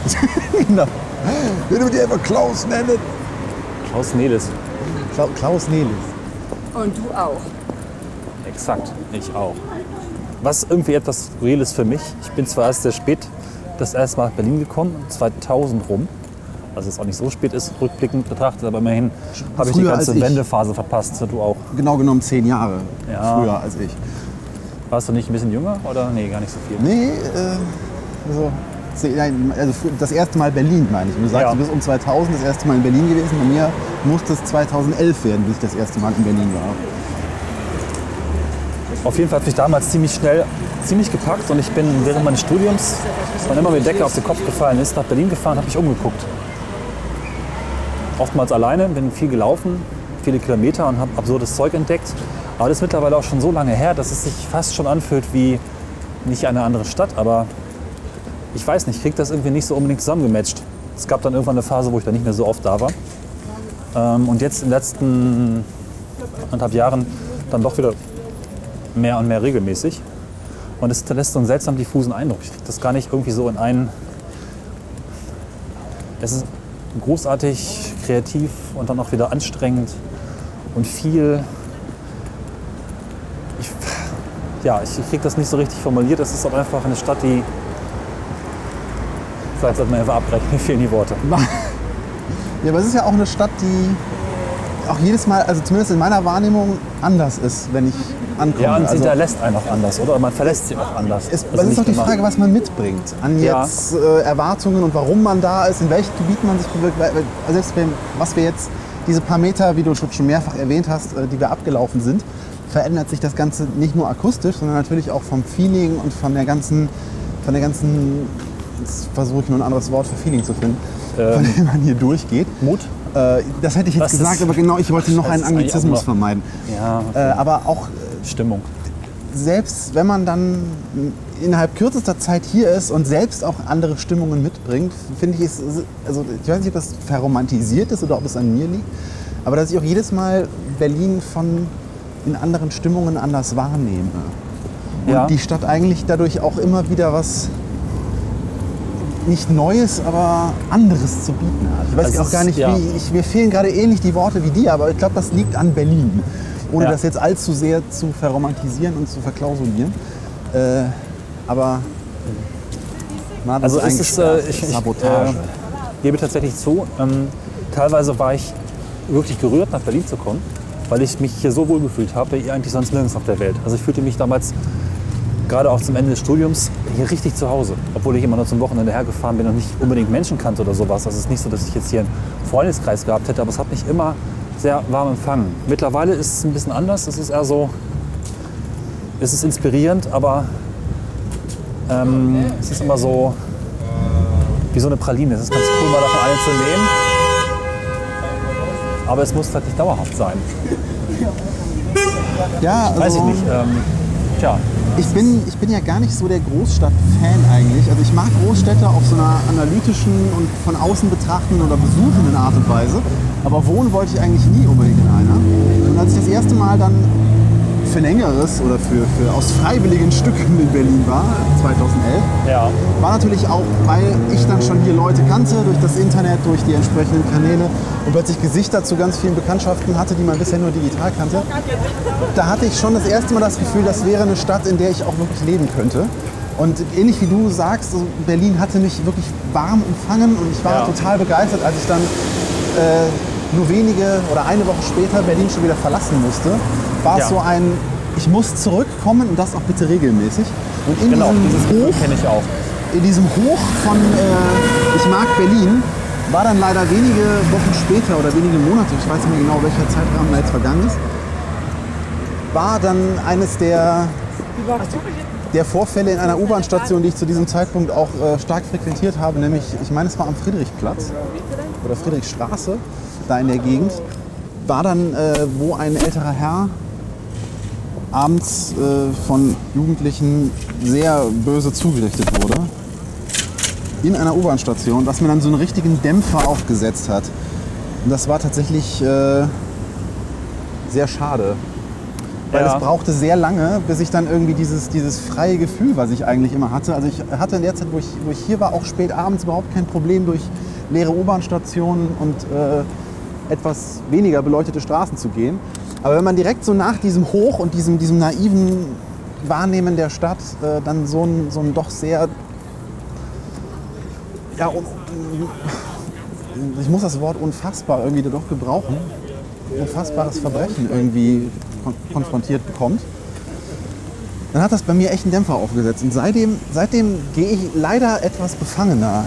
genau. Wenn du dir einfach Klaus nennen. Klaus Nelis. Kla Klaus Nelis. Und du auch. Exakt, ich auch. Was irgendwie etwas skurril ist für mich, ich bin zwar erst sehr spät das erste Mal nach Berlin gekommen, 2000 rum. Also es auch nicht so spät ist, rückblickend betrachtet, aber immerhin habe ich die ganze. Wendephase verpasst. Du auch. Genau genommen zehn Jahre Ja. früher als ich. Warst du nicht ein bisschen jünger oder? Nee, gar nicht so viel. Nee, äh, also, nein, also das erste Mal Berlin meine ich. Und Du sagst, Ja. du bist um 2000 das erste Mal in Berlin gewesen. Bei mir musste es 2011 werden, bis ich das erste Mal in Berlin war. Auf jeden Fall hat mich damals ziemlich schnell ziemlich gepackt und ich bin während meines Studiums, wann immer mir Decke auf den Kopf gefallen ist, nach Berlin gefahren, habe mich umgeguckt. Oftmals alleine, bin viel gelaufen, viele Kilometer und habe absurdes Zeug entdeckt. Aber das ist mittlerweile auch schon so lange her, dass es sich fast schon anfühlt wie nicht eine andere Stadt, aber ich weiß nicht, ich kriege das irgendwie nicht so unbedingt zusammengematcht. Es gab dann irgendwann eine Phase, wo ich dann nicht mehr so oft da war. Ähm, und jetzt in den letzten anderthalb Jahren dann doch wieder mehr und mehr regelmäßig. Und es hinterlässt so einen seltsam diffusen Eindruck. Ich kriege das gar nicht irgendwie so in einen. Es ist großartig, kreativ und dann auch wieder anstrengend und viel. Ich, ja, ich kriege das nicht so richtig formuliert. Es ist auch einfach eine Stadt, die. Vielleicht sollte man einfach abbrechen, mir fehlen die Worte. Ja, aber es ist ja auch eine Stadt, die. auch jedes Mal, also zumindest in meiner Wahrnehmung, anders ist, wenn ich ankomme. Ja, und sie also, hinterlässt einen auch anders, oder? Man verlässt sie auch anders. es, Also das ist doch die immer- Frage, was man mitbringt an Ja. jetzt äh, Erwartungen und warum man da ist, in welchem Gebiet man sich Also selbst wenn, was wir jetzt, diese paar Meter, wie du schon schon mehrfach erwähnt hast, äh, die wir abgelaufen sind, verändert sich das Ganze nicht nur akustisch, sondern natürlich auch vom Feeling und von der ganzen, von der ganzen, jetzt versuche ich nur ein anderes Wort für Feeling zu finden, von dem man hier durchgeht. Mut? Äh, das hätte ich jetzt ist- gesagt, aber genau, ich wollte noch einen ist Anglizismus vermeiden. Ja, Äh, aber auch Stimmung. selbst wenn man dann innerhalb kürzester Zeit hier ist und selbst auch andere Stimmungen mitbringt, finde ich es, also ich weiß nicht, ob das verromantisiert ist oder ob es an mir liegt, aber dass ich auch jedes Mal Berlin von in anderen Stimmungen anders wahrnehme. Und Ja. die Stadt eigentlich dadurch auch immer wieder was nicht Neues, aber anderes zu bieten hat. Ich weiß Also auch gar nicht, ja. wie ich, mir fehlen gerade ähnlich die Worte wie dir, aber ich glaube, das liegt an Berlin. Ohne Ja. das jetzt allzu sehr zu verromantisieren und zu verklausulieren. Äh, aber man Also das es ist, äh, ich, ich Sabotage. äh, gebe tatsächlich zu, ähm, teilweise war ich wirklich gerührt, nach Berlin zu kommen, weil ich mich hier so wohl gefühlt habe, wie eigentlich sonst nirgends auf der Welt. Also ich fühlte mich damals, gerade auch zum Ende des Studiums, hier richtig zu Hause. Obwohl ich immer nur zum Wochenende hergefahren bin und nicht unbedingt Menschen kannte oder sowas. Also es ist nicht so, dass ich jetzt hier einen Freundeskreis gehabt hätte, aber es hat mich immer sehr warm empfangen. Mittlerweile ist es ein bisschen anders. Es ist eher so, es ist inspirierend, aber ähm, es ist immer so, wie so eine Praline. Es ist ganz cool, mal davon eine zu nehmen. Aber es muss halt nicht dauerhaft sein. ja, also, Weiß ich nicht. Ähm, tja, Ich bin, ich bin ja gar nicht so der Großstadt-Fan eigentlich. Also ich mag Großstädte auf so einer analytischen und von außen betrachtenden oder besuchenden Art und Weise. Aber wohnen wollte ich eigentlich nie unbedingt in einer. Und als ich das erste Mal dann für längeres oder für, für aus freiwilligen Stücken in Berlin war, 2011, ja. war natürlich auch, weil ich dann schon hier Leute kannte, durch das Internet, durch die entsprechenden Kanäle und plötzlich Gesichter zu ganz vielen Bekanntschaften hatte, die man bisher nur digital kannte. Da hatte ich schon das erste Mal das Gefühl, das wäre eine Stadt, in der ich auch wirklich leben könnte. Und ähnlich wie du sagst, so Berlin hatte mich wirklich warm empfangen und ich war Ja. total begeistert, als ich dann äh, nur wenige oder eine Woche später Berlin schon wieder verlassen musste. War es Ja. so ein, ich muss zurückkommen und das auch bitte regelmäßig. Und in Genau, diesem Hoch kenne ich auch. in diesem Hoch von äh, Ich mag Berlin war dann leider wenige Wochen später oder wenige Monate, ich weiß nicht mehr genau, welcher Zeitrahmen da jetzt vergangen ist, war dann eines der, der Vorfälle in einer U-Bahn-Station, die ich zu diesem Zeitpunkt auch äh, stark frequentiert habe, nämlich, ich meine, es war am Friedrichplatz oder Friedrichstraße, da in der Gegend, war dann, äh, wo ein älterer Herr abends äh, von Jugendlichen sehr böse zugerichtet wurde. In einer U-Bahn-Station, was mir dann so einen richtigen Dämpfer aufgesetzt hat. Und das war tatsächlich äh, sehr schade. Weil Ja. es brauchte sehr lange, bis ich dann irgendwie dieses, dieses freie Gefühl, was ich eigentlich immer hatte. Also ich hatte in der Zeit, wo ich, wo ich hier war, auch spät abends überhaupt kein Problem durch leere U-Bahn-Stationen und äh, etwas weniger beleuchtete Straßen zu gehen. Aber wenn man direkt so nach diesem Hoch und diesem, diesem naiven Wahrnehmen der Stadt äh, dann so ein, so ein doch sehr ja, ich muss das Wort unfassbar irgendwie doch gebrauchen, unfassbares Verbrechen irgendwie kon konfrontiert bekommt, dann hat das bei mir echt einen Dämpfer aufgesetzt. Und seitdem, seitdem gehe ich leider etwas befangener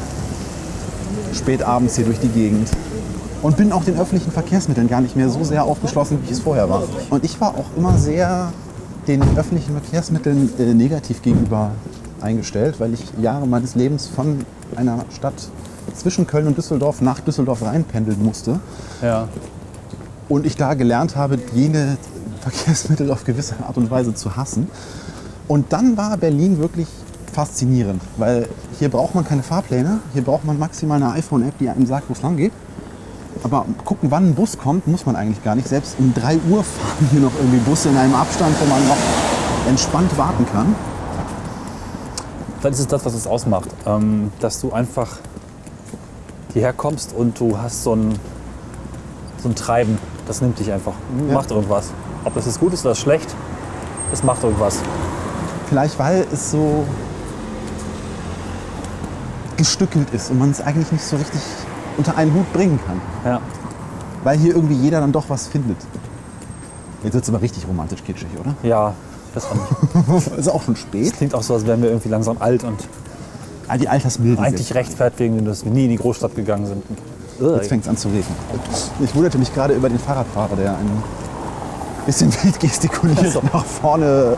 spät abends hier durch die Gegend. Und bin auch den öffentlichen Verkehrsmitteln gar nicht mehr so sehr aufgeschlossen, wie ich es vorher war. Und ich war auch immer sehr den öffentlichen Verkehrsmitteln äh, negativ gegenüber eingestellt, weil ich Jahre meines Lebens von einer Stadt zwischen Köln und Düsseldorf nach Düsseldorf reinpendeln musste. Ja. Und ich da gelernt habe, jene Verkehrsmittel auf gewisse Art und Weise zu hassen. Und dann war Berlin wirklich faszinierend, weil hier braucht man keine Fahrpläne, hier braucht man maximal eine iPhone-App, die einem sagt, wo es lang geht. Aber gucken, wann ein Bus kommt, muss man eigentlich gar nicht. Selbst um 3 Uhr fahren hier noch irgendwie Busse in einem Abstand, wo man noch entspannt warten kann. Vielleicht ist es das, was es ausmacht. Ähm, dass du einfach hierher kommst und du hast so ein, so ein Treiben. Das nimmt dich einfach. Ja. Macht irgendwas. Ob das jetzt gut ist oder schlecht, es macht irgendwas. Vielleicht weil es so gestückelt ist und man es eigentlich nicht so richtig unter einen Hut bringen kann. Ja. weil hier irgendwie jeder dann doch was findet. Jetzt wird es aber richtig romantisch kitschig, oder? Ja, das war nicht. Ist auch schon spät. Klingt auch so, als wären wir irgendwie langsam alt und Ah, die Altersmilde. eigentlich rechtfertigen, dass wir nie in die Großstadt gegangen sind. Jetzt fängt es an zu regnen. Ich wunderte mich gerade über den Fahrradfahrer, der ein bisschen wild gestikuliert Ach so. nach vorne.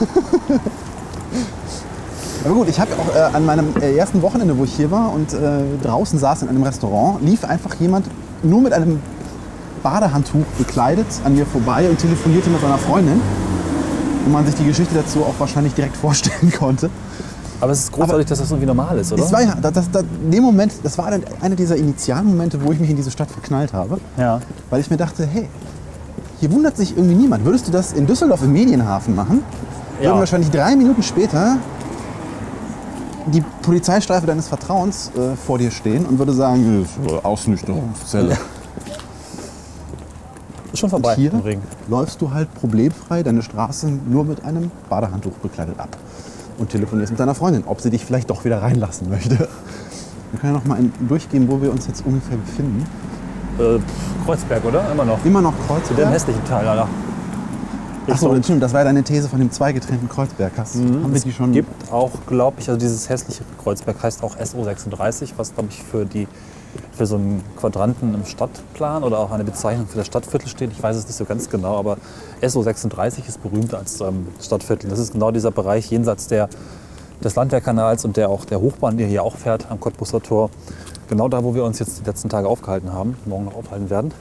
Aber gut, ich habe auch äh, an meinem äh, ersten Wochenende, wo ich hier war und äh, draußen saß in einem Restaurant, lief einfach jemand nur mit einem Badehandtuch bekleidet an mir vorbei und telefonierte mit seiner Freundin. Und man sich die Geschichte dazu auch wahrscheinlich direkt vorstellen konnte. Aber es ist großartig, dass das irgendwie normal ist, oder? Das war ja, das, das, das, dem Moment, das war dann einer dieser Initialmomente, wo ich mich in diese Stadt verknallt habe. ja. Weil ich mir dachte, hey, hier wundert sich irgendwie niemand. Würdest du das in Düsseldorf im Medienhafen machen, Ja. würden wahrscheinlich drei Minuten später die Polizeistreife deines Vertrauens äh, vor dir stehen und würde sagen, "Das ist, Ausnüchterungszelle. Ist schon vorbei Hier im Regen. läufst du halt problemfrei deine Straße nur mit einem Badehandtuch bekleidet ab und telefonierst mit deiner Freundin, ob sie dich vielleicht doch wieder reinlassen möchte. Wir können ja noch mal durchgehen, wo wir uns jetzt ungefähr befinden. Äh, Kreuzberg, oder? Immer noch. Immer noch Kreuzberg. hässlichen Teil, Alter. Achso, stimmt, das war deine These von dem zweigetrennten Kreuzberg. Hast, haben wir die schon? gibt auch, glaube ich, also dieses hässliche Kreuzberg heißt auch SO36, was, glaube ich, für, die, für so einen Quadranten im Stadtplan oder auch eine Bezeichnung für das Stadtviertel steht. Ich weiß es nicht so ganz genau, aber SO36 ist berühmt als ähm, Stadtviertel. Das ist genau dieser Bereich jenseits der, des Landwehrkanals und der auch der Hochbahn, die hier auch fährt am Cottbusser Tor. Genau da, wo wir uns jetzt die letzten Tage aufgehalten haben, morgen noch aufhalten werden.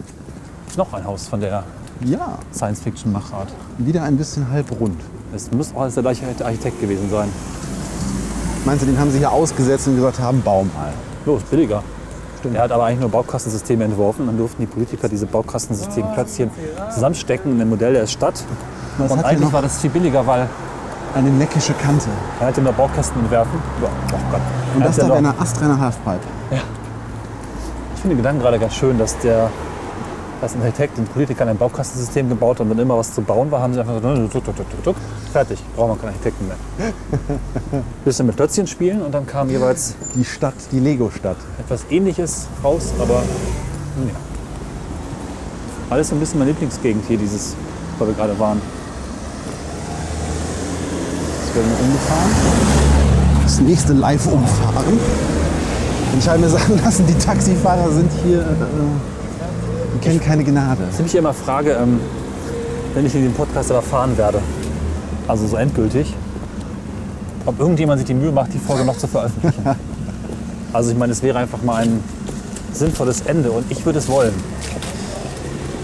Noch ein Haus von der Ja, Science-Fiction-Machart. wieder ein bisschen halbrund. Es muss auch als der gleiche Architekt gewesen sein. Meinst du, den haben sie hier ausgesetzt und gesagt haben, bau mal? Los, billiger. Stimmt. Er hat aber eigentlich nur Baukastensysteme entworfen. Dann durften die Politiker diese Baukastensystemplötzchen zusammenstecken in ein Modell der Stadt. Und hat hier eigentlich war das viel billiger, weil eine neckische Kante. er hätte nur Baukasten entwerfen. Ja, oh Gott. Und das hat da ja wäre eine astreine Halfpipe. Ich finde den Gedanken gerade ganz schön, dass der dass ein Architekt den Politikern ein Baukastensystem gebaut und wenn immer was zu bauen war, haben sie einfach so tuck, tuck, tuck, tuck, fertig, brauchen wir keinen Architekten mehr. Bisschen mit Klötzchen spielen und dann kam jeweils Die Stadt, die Lego-Stadt. etwas ähnliches raus, aber nee. Alles so ein bisschen meine Lieblingsgegend hier, dieses, wo wir gerade waren. Jetzt werden wir umgefahren. Das nächste live umfahren. Und ich habe mir sagen lassen, die Taxifahrer sind hier, äh, die kennen keine Gnade. Was ich mich immer frage, ähm, wenn ich in den Podcast aber fahren werde, also so endgültig, ob irgendjemand sich die Mühe macht, die Folge noch zu veröffentlichen. also ich meine, es wäre einfach mal ein sinnvolles Ende und ich würde es wollen.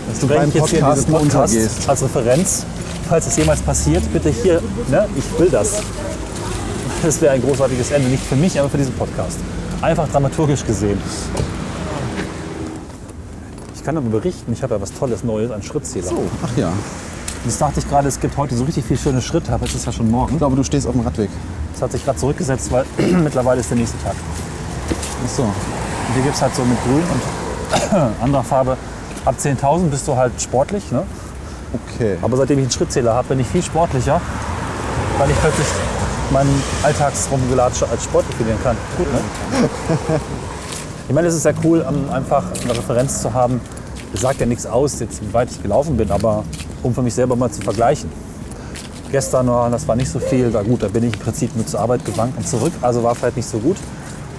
Dass du beim ich jetzt hier Podcast Podcast untergehst. als Referenz, falls es jemals passiert, bitte hier, ne, ich will das. Das wäre ein großartiges Ende, nicht für mich, aber für diesen Podcast. Einfach dramaturgisch gesehen. Ich kann aber berichten, ich habe ja was Tolles Neues, einen Schrittzähler. So, ach ja. Jetzt dachte ich gerade, es gibt heute so richtig viel schöne Schritte, aber es ist ja schon morgen. Ich glaube, du stehst auf dem Radweg. Es hat sich gerade zurückgesetzt, weil mittlerweile ist der nächste Tag. Ach so. Und hier gibt es halt so mit Grün und anderer Farbe. Ab 10.000 bist du halt sportlich. Ne? Okay. Aber seitdem ich einen Schrittzähler habe, bin ich viel sportlicher, weil ich plötzlich meinen Alltagsrumgelatsche als Sport definieren kann. Gut, ne? Ich meine, es ist ja cool, ähm, einfach eine Referenz zu haben. Das sagt ja nichts aus, jetzt, wie weit ich gelaufen bin, aber um für mich selber mal zu vergleichen. Gestern war, das war nicht so viel, war gut, da bin ich im Prinzip nur zur Arbeit gewankt und zurück, also war vielleicht nicht so gut.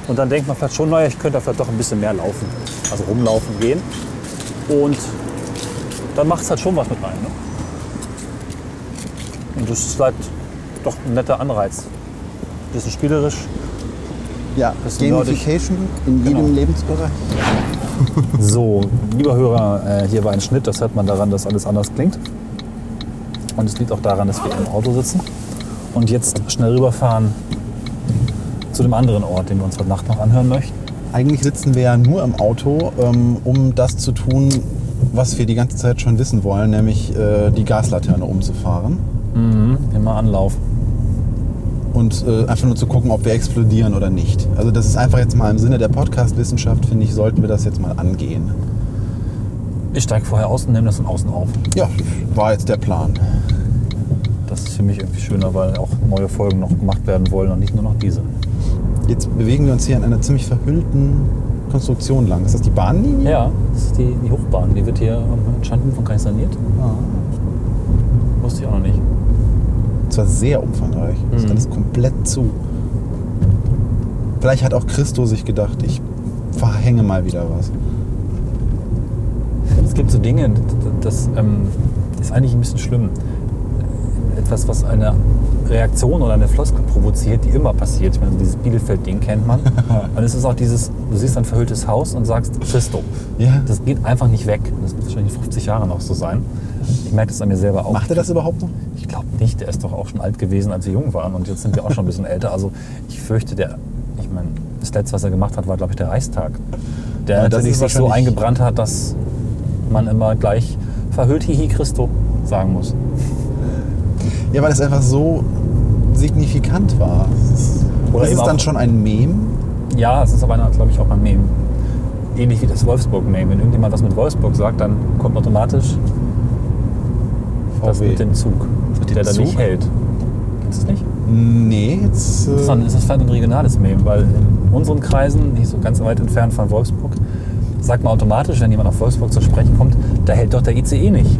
Und dann denkt man vielleicht schon, naja, ich könnte da vielleicht doch ein bisschen mehr laufen, also rumlaufen gehen. Und dann macht es halt schon was mit rein. Ne? Und das ist halt doch ein netter Anreiz. Bisschen spielerisch. Ja, Bisschen Gamification in jedem Genau. Lebensbereich. So, lieber Hörer, äh, hier war ein Schnitt. Das hört man daran, dass alles anders klingt. Und es liegt auch daran, dass wir im Auto sitzen und jetzt schnell rüberfahren zu dem anderen Ort, den wir uns heute Nacht noch anhören möchten. Eigentlich sitzen wir ja nur im Auto, ähm, um das zu tun, was wir die ganze Zeit schon wissen wollen, nämlich äh, die Gaslaterne umzufahren. Immer anlaufen. Und äh, einfach nur zu gucken, ob wir explodieren oder nicht. Also das ist einfach jetzt mal im Sinne der Podcast-Wissenschaft, finde ich, sollten wir das jetzt mal angehen. Ich steige vorher aus und nehme das von außen auf. Ja, war jetzt der Plan. Das ist für mich irgendwie schöner, weil auch neue Folgen noch gemacht werden wollen und nicht nur noch diese. Jetzt bewegen wir uns hier in einer ziemlich verhüllten Konstruktion lang? Ist das die Bahnlinie? Ja, das ist die, die Hochbahn. Die wird hier anscheinend umfangreich saniert. Ah. Wusste ich auch noch nicht. Das war sehr umfangreich. Das ist Mhm. alles komplett zu. Vielleicht hat auch Christo sich gedacht, ich verhänge mal wieder was. Es gibt so Dinge, das, das ähm, ist eigentlich ein bisschen schlimm. Etwas, was eine Reaktion oder eine Floskel provoziert, die immer passiert. Ich meine, dieses Bielefeld-Ding kennt man. Und es ist auch dieses, du siehst ein verhülltes Haus und sagst Christo. Ja. Das geht einfach nicht weg. Das wird wahrscheinlich in 50 Jahren noch so sein. Ich merke das an mir selber auch. Macht er das überhaupt noch? Ich glaube nicht. Der ist doch auch schon alt gewesen, als wir jung waren. Und jetzt sind wir auch schon ein bisschen älter. Also ich fürchte, der, ich meine, das letzte, was er gemacht hat, war, glaube ich, der Reichstag. Der Ja, natürlich sich so eingebrannt hat, dass man immer gleich verhüllt Hihi Christo sagen muss. Ja, weil es einfach so signifikant war. Das ist, Oder das ist dann auch- schon ein Meme. Ja, es ist aber, glaube ich, auch ein Meme. Ähnlich wie das Wolfsburg-Meme. Wenn irgendjemand was mit Wolfsburg sagt, dann kommt automatisch das VW. mit dem Zug, Mit dem der da nicht hält. Kennst du es nicht? Nee, jetzt. Das ist, Äh, ein, das vielleicht ein regionales Meme, weil in unseren Kreisen, nicht so ganz weit entfernt von Wolfsburg, sagt man automatisch, wenn jemand auf Wolfsburg zu sprechen kommt, da hält doch der ICE nicht.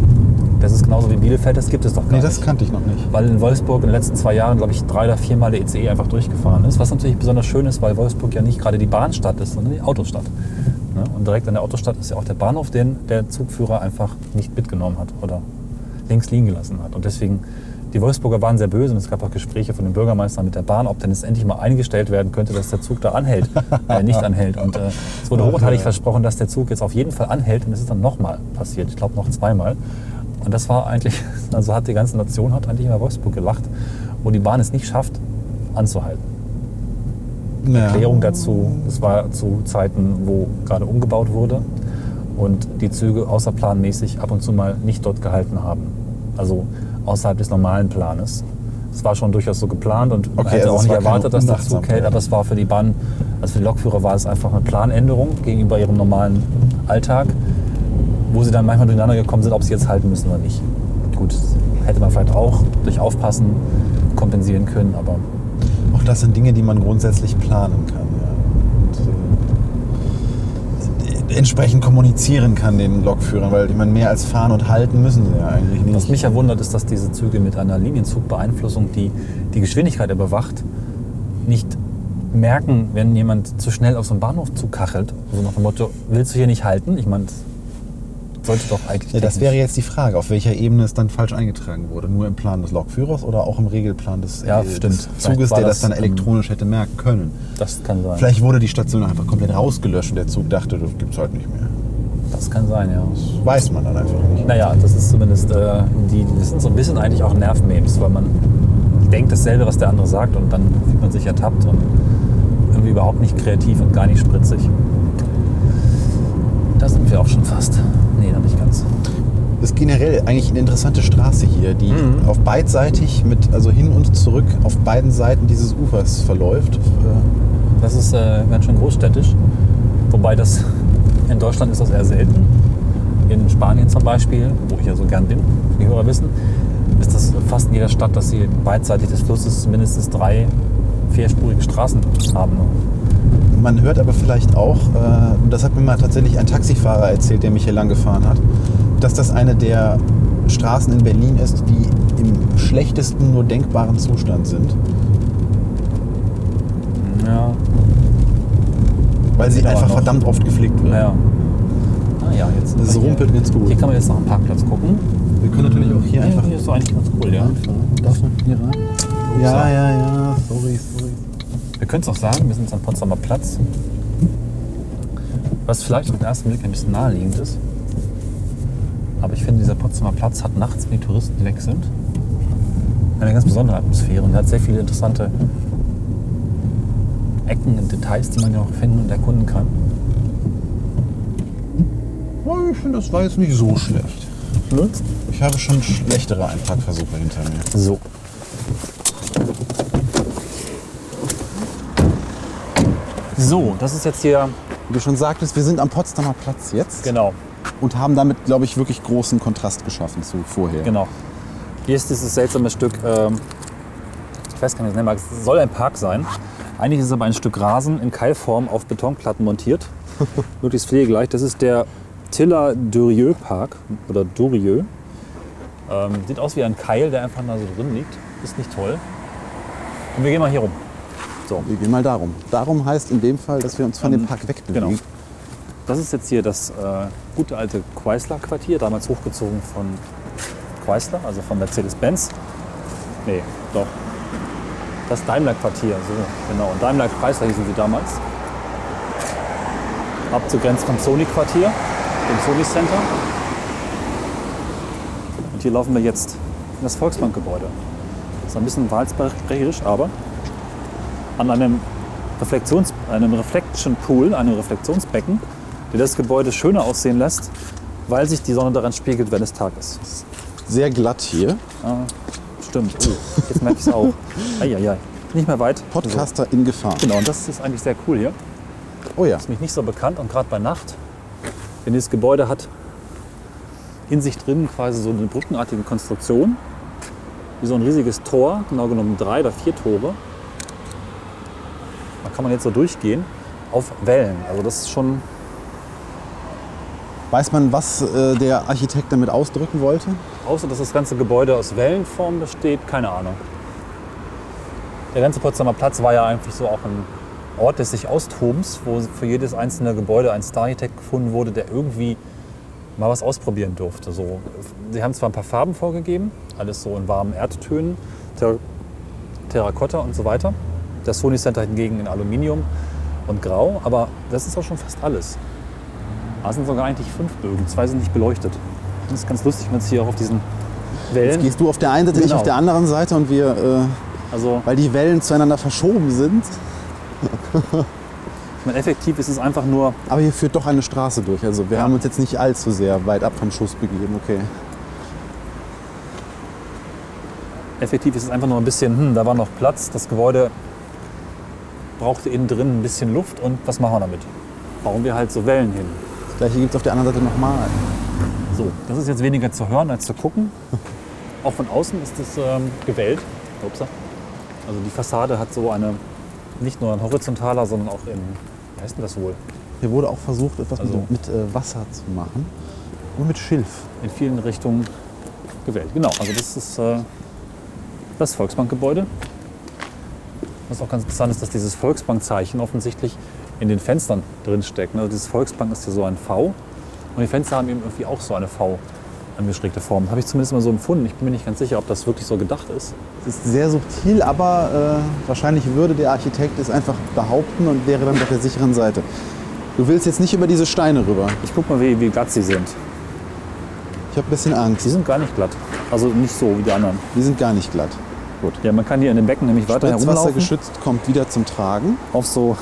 Das ist genauso wie Bielefeld, das gibt es doch gar nee, das nicht. kannte ich noch nicht. Weil in Wolfsburg in den letzten zwei Jahren, glaube ich, drei oder viermal der ICE einfach durchgefahren ist. Was natürlich besonders schön ist, weil Wolfsburg ja nicht gerade die Bahnstadt ist, sondern die Autostadt. Ne? Und direkt an der Autostadt ist ja auch der Bahnhof, den der Zugführer einfach nicht mitgenommen hat oder links liegen gelassen hat. Und deswegen, die Wolfsburger waren sehr böse und es gab auch Gespräche von den Bürgermeistern mit der Bahn, ob denn es endlich mal eingestellt werden könnte, dass der Zug da anhält, äh, nicht anhält. Und äh, es wurde hochheilig versprochen, dass der Zug jetzt auf jeden Fall anhält und es ist dann nochmal passiert. Ich glaube noch zweimal. Und das war eigentlich, also hat die ganze Nation hat eigentlich über Wolfsburg gelacht, wo die Bahn es nicht schafft, anzuhalten. Ja. Erklärung dazu, es war zu Zeiten, wo gerade umgebaut wurde und die Züge außerplanmäßig ab und zu mal nicht dort gehalten haben. Also außerhalb des normalen Planes. Es war schon durchaus so geplant und man Okay, hätte also auch nicht erwartet, dass der Zug hält, aber es war für die Bahn, also für die Lokführer war es einfach eine Planänderung gegenüber ihrem normalen Alltag, wo sie dann manchmal durcheinander gekommen sind, ob sie jetzt halten müssen oder nicht. Gut, hätte man vielleicht auch durch Aufpassen kompensieren können, aber Auch das sind Dinge, die man grundsätzlich planen kann. Ja. Und, äh, entsprechend kommunizieren kann den Lokführern, weil ich meine, mehr als fahren und halten müssen sie ja eigentlich nicht. Was mich ja wundert, ist, dass diese Züge mit einer Linienzugbeeinflussung, die die Geschwindigkeit überwacht, nicht merken, wenn jemand zu schnell auf so einen Bahnhof zukachelt. So nach dem Motto, willst du hier nicht halten? Ich meine, sollte doch eigentlich. ja, das wäre jetzt die Frage, auf welcher Ebene es dann falsch eingetragen wurde. Nur im Plan des Lokführers oder auch im Regelplan des, Ja, äh, des Zuges, der das das, dann elektronisch hätte merken können. Das kann sein. Vielleicht wurde die Station einfach komplett rausgelöscht und der Zug dachte, das gibt es halt nicht mehr. Das kann sein, ja. Weiß man dann einfach nicht. Naja, das ist zumindest, äh, die, das sind so ein bisschen eigentlich auch Nervmemes, weil man denkt dasselbe, was der andere sagt und dann fühlt man sich ertappt und irgendwie überhaupt nicht kreativ und gar nicht spritzig. Da sind wir auch schon fast. Nee, noch nicht ganz. Das ist generell eigentlich eine interessante Straße hier, die Mhm. auf beidseitig mit, also hin und zurück auf beiden Seiten dieses Ufers verläuft. Äh, Das ist äh, ganz schön großstädtisch. Wobei das in Deutschland ist das eher selten. In Spanien zum Beispiel, wo ich ja so gern bin, wie die Hörer wissen, ist das fast in jeder Stadt, dass sie beidseitig des Flusses mindestens drei vierspurige Straßen haben. Man hört aber vielleicht auch, äh, und das hat mir mal tatsächlich ein Taxifahrer erzählt, der mich hier lang gefahren hat, dass das eine der Straßen in Berlin ist, die im schlechtesten nur denkbaren Zustand sind, Ja, weil sie einfach verdammt oft geflickt wird. ja. Ah ja, jetzt. Das hier- rumpelt ganz gut. Hier kann man jetzt noch einen Parkplatz gucken. Wir können natürlich auch hier Ja, einfach hier ist doch eigentlich ganz cool, ja. Darf man hier rein? Ja, ja, ja. Wir können es auch sagen, wir sind jetzt am Potsdamer Platz. Was vielleicht auf den ersten Blick ein bisschen naheliegend ist. Aber ich finde, dieser Potsdamer Platz hat nachts, wenn die Touristen weg sind, eine ganz besondere Atmosphäre und hat sehr viele interessante Ecken und Details, die man ja auch finden und erkunden kann. Oh, Ich finde, das war jetzt nicht so schlecht. Ich habe schon schlechtere Einparkversuche hinter mir. So. So, das ist jetzt hier, Wie du schon sagtest, wir sind am Potsdamer Platz jetzt genau, und haben damit, glaube ich, wirklich großen Kontrast geschaffen zu vorher. Genau. Hier ist dieses seltsame Stück, ähm, ich weiß gar nicht, wie es nennen mag. es soll ein Park sein. Eigentlich ist es aber ein Stück Rasen in Keilform auf Betonplatten montiert. möglichst pflegeleicht. Das ist der Tiller Durieux Park oder Durieux. Ähm, sieht aus wie ein Keil, der einfach da so drin liegt. Ist nicht toll. Und wir gehen mal hier rum. So, Wir gehen mal darum. Darum heißt in dem Fall, dass wir uns von dem Park wegbewegen. genau. Das ist jetzt hier das äh, gute alte Chrysler-Quartier, damals hochgezogen von Chrysler, also von Mercedes-Benz. Nee, doch. Das Daimler-Quartier, so, genau. Und Daimler Chrysler hießen sie damals. Abzugrenzt vom Sony-Quartier, dem Sony Center. Und hier laufen wir jetzt in das Volksbankgebäude. Das ist ein bisschen wahlsbrecherisch, aber an einem, Reflexions, einem Reflection Pool, einem Reflexionsbecken, der das Gebäude schöner aussehen lässt, weil sich die Sonne daran spiegelt, wenn es Tag ist. Sehr glatt hier. Stimmt. Oh, jetzt merke ich es auch. Eieiei. Nicht mehr weit. Podcaster in Gefahr. So. Genau, und das ist eigentlich sehr cool hier. Oh ja. Ist mich nicht so bekannt und gerade bei Nacht, denn dieses Gebäude hat in sich drin quasi so eine brückenartige Konstruktion, wie so ein riesiges Tor, genau genommen drei oder vier Tore. Kann man jetzt so durchgehen auf Wellen. Also das ist schon Weiß man, was äh, der Architekt damit ausdrücken wollte? Außer dass das ganze Gebäude aus Wellenform besteht, keine Ahnung. Der ganze Potsdamer Platz war ja eigentlich so auch ein Ort des sich Austobens, wo für jedes einzelne Gebäude ein Star-Architekt gefunden wurde, der irgendwie mal was ausprobieren durfte. So, sie haben zwar ein paar Farben vorgegeben, alles so in warmen Erdtönen, Ter Terrakotta und so weiter. Das Sony Center hingegen in Aluminium und Grau, aber das ist auch schon fast alles. Da sind sogar eigentlich fünf Bögen, zwei sind nicht beleuchtet. Das ist ganz lustig, wenn es hier auch auf diesen Jetzt Wellen, gehst du auf der einen Seite, ich Genau. auf der anderen Seite und wir, äh, also weil die Wellen zueinander verschoben sind. ich meine, effektiv ist es einfach nur, Aber hier führt doch eine Straße durch. Also wir Ja. haben uns jetzt nicht allzu sehr weit ab vom Schuss begeben. Okay. effektiv ist es einfach nur ein bisschen, hm, da war noch Platz, das Gebäude brauchte innen drin ein bisschen Luft und was machen wir damit? Bauen wir halt so Wellen hin. Das gleiche gibt es auf der anderen Seite nochmal. So, das ist jetzt weniger zu hören als zu gucken. Auch von außen ist es ähm, gewellt. Upsa. Also die Fassade hat so eine, nicht nur ein horizontaler, sondern auch in, wie heißt denn das wohl? Hier wurde auch versucht, etwas Also- mit, mit äh, Wasser zu machen. Und mit Schilf. in vielen Richtungen gewählt. Genau, also das ist äh, das Volksbankgebäude. Was auch ganz interessant ist, dass dieses Volksbankzeichen offensichtlich in den Fenstern drin steckt. Also dieses Volksbank ist ja so ein V und die Fenster haben eben irgendwie auch so eine V angeschrägte Form. Habe ich zumindest mal so empfunden. Ich bin mir nicht ganz sicher, ob das wirklich so gedacht ist. Es ist sehr subtil, aber äh, wahrscheinlich würde der Architekt es einfach behaupten und wäre dann auf der sicheren Seite. Du willst jetzt nicht über diese Steine rüber. Ich guck mal, wie, wie glatt sie sind. Ich habe ein bisschen Angst. Sie sind gar nicht glatt. Also nicht so wie die anderen. Die sind gar nicht glatt. Gut. Ja, man kann hier in dem Becken nämlich weiter herumlaufen. geschützt kommt wieder zum Tragen. Auf so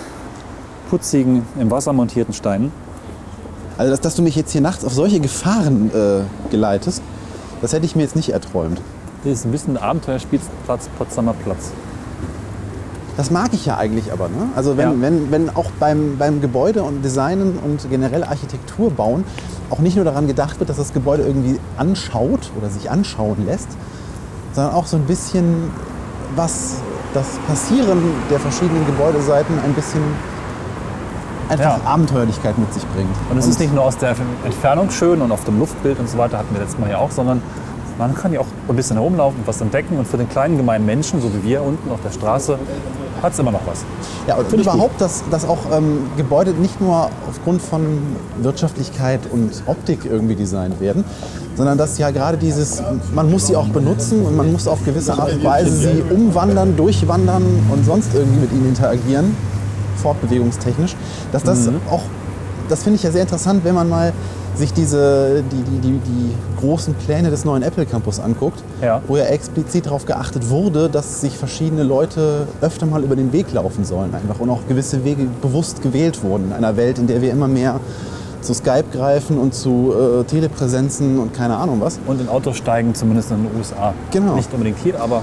putzigen, im Wasser montierten Steinen. Also, dass, dass du mich jetzt hier nachts auf solche Gefahren äh, geleitest, das hätte ich mir jetzt nicht erträumt. Das ist ein bisschen Abenteuerspielplatz, Potsdamer Platz. Das mag ich ja eigentlich aber. Ne? Also wenn, Ja. wenn, wenn auch beim, beim Gebäude und Designen und generell Architektur bauen auch nicht nur daran gedacht wird, dass das Gebäude irgendwie anschaut oder sich anschauen lässt, sondern auch so ein bisschen was das Passieren der verschiedenen Gebäudeseiten ein bisschen einfach Ja. Abenteuerlichkeit mit sich bringt. Und es ist nicht nur aus der Entfernung schön und auf dem Luftbild und so weiter, hatten wir letztes Mal ja auch, sondern man kann ja auch ein bisschen herumlaufen, was entdecken. Und für den kleinen gemeinen Menschen, so wie wir unten auf der Straße, hat es immer noch was. Ja, und Finde ich überhaupt, dass, dass auch ähm, Gebäude nicht nur aufgrund von Wirtschaftlichkeit und Optik irgendwie designt werden, sondern dass ja gerade dieses, man muss sie auch benutzen und man muss auf gewisse Art und Weise sie umwandern, durchwandern und sonst irgendwie mit ihnen interagieren, fortbewegungstechnisch, dass das Mhm. auch, das finde ich ja sehr interessant, wenn man mal sich diese, die, die, die, die großen Pläne des neuen Apple Campus anguckt, Ja. wo ja explizit darauf geachtet wurde, dass sich verschiedene Leute öfter mal über den Weg laufen sollen einfach und auch gewisse Wege bewusst gewählt wurden in einer Welt, in der wir immer mehr zu Skype greifen und zu äh, Telepräsenzen und keine Ahnung was. Und in Autos steigen, zumindest in den USA. Genau. Nicht unbedingt hier, aber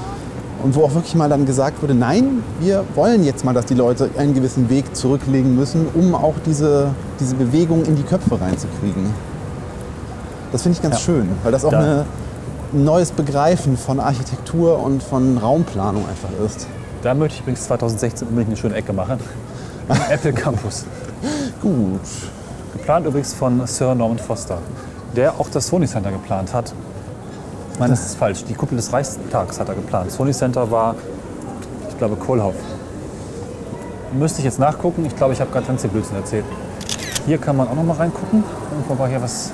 Und wo auch wirklich mal dann gesagt wurde, nein, wir wollen jetzt mal, dass die Leute einen gewissen Weg zurücklegen müssen, um auch diese, diese Bewegung in die Köpfe reinzukriegen. Das finde ich ganz Ja. schön, weil das auch eine, ein neues Begreifen von Architektur und von Raumplanung einfach ist. da möchte ich übrigens 2016 unbedingt eine schöne Ecke machen. Apple Campus. Gut. Geplant übrigens von Sir Norman Foster, der auch das Sony Center geplant hat. Nein, das ist falsch. Die Kuppel des Reichstags hat er geplant. Sony Center war, ich glaube, Kohlhoff. Müsste ich jetzt nachgucken. Ich glaube, ich habe gerade ganz viel Blödsinn erzählt. Hier kann man auch noch mal reingucken. Irgendwo war hier was.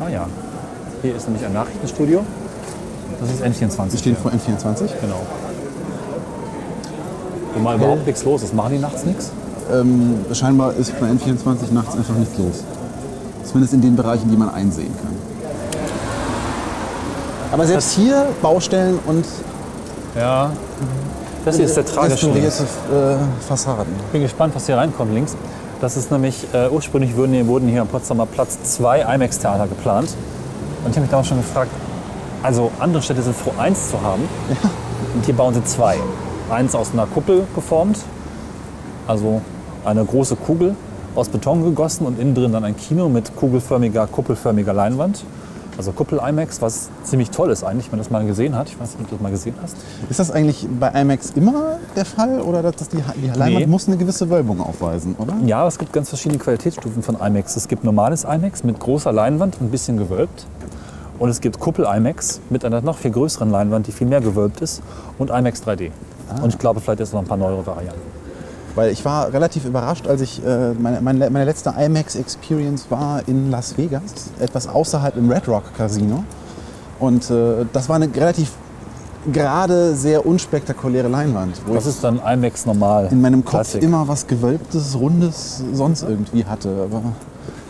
Ah ja. Hier ist nämlich ein Nachrichtenstudio. Das ist N24. Wir stehen hier. vor N24. Genau. Wo mal überhaupt nichts los ist. Machen die nachts nichts? Ähm, scheinbar ist bei N24 nachts einfach nichts los. Zumindest in den Bereichen, die man einsehen kann. Aber selbst hier Baustellen und Ja. Das hier ist der tragische. restaurierte äh, Fassaden. Ich bin gespannt, was hier reinkommt links. Das ist nämlich, äh, ursprünglich wurden hier, wurden hier am Potsdamer Platz zwei IMAX-Theater geplant. Und ich habe mich damals schon gefragt, also andere Städte sind froh, eins zu haben. Und hier bauen sie zwei. Eins aus einer Kuppel geformt, also eine große Kugel aus Beton gegossen und innen drin dann ein Kino mit kugelförmiger, kuppelförmiger Leinwand. Also Kuppel-IMAX, was ziemlich toll ist eigentlich, wenn man das mal gesehen hat. Ich weiß nicht, ob du das mal gesehen hast. Ist das eigentlich bei IMAX immer der Fall oder dass das die, die Leinwand Nee. muss eine gewisse Wölbung aufweisen, oder? Ja, es gibt ganz verschiedene Qualitätsstufen von IMAX. Es gibt normales IMAX mit großer Leinwand und ein bisschen gewölbt. Und es gibt Kuppel-IMAX mit einer noch viel größeren Leinwand, die viel mehr gewölbt ist. Und IMAX 3D. Und ich glaube, vielleicht ist noch ein paar neuere Varianten. Weil ich war relativ überrascht, als ich äh, meine, meine, meine letzte IMAX-Experience war in Las Vegas, etwas außerhalb im Red Rock Casino. Und äh, das war eine relativ gerade sehr unspektakuläre Leinwand, wo Das ist dann IMAX normal. in meinem Kopf Classic. immer was Gewölbtes, Rundes sonst irgendwie hatte. Aber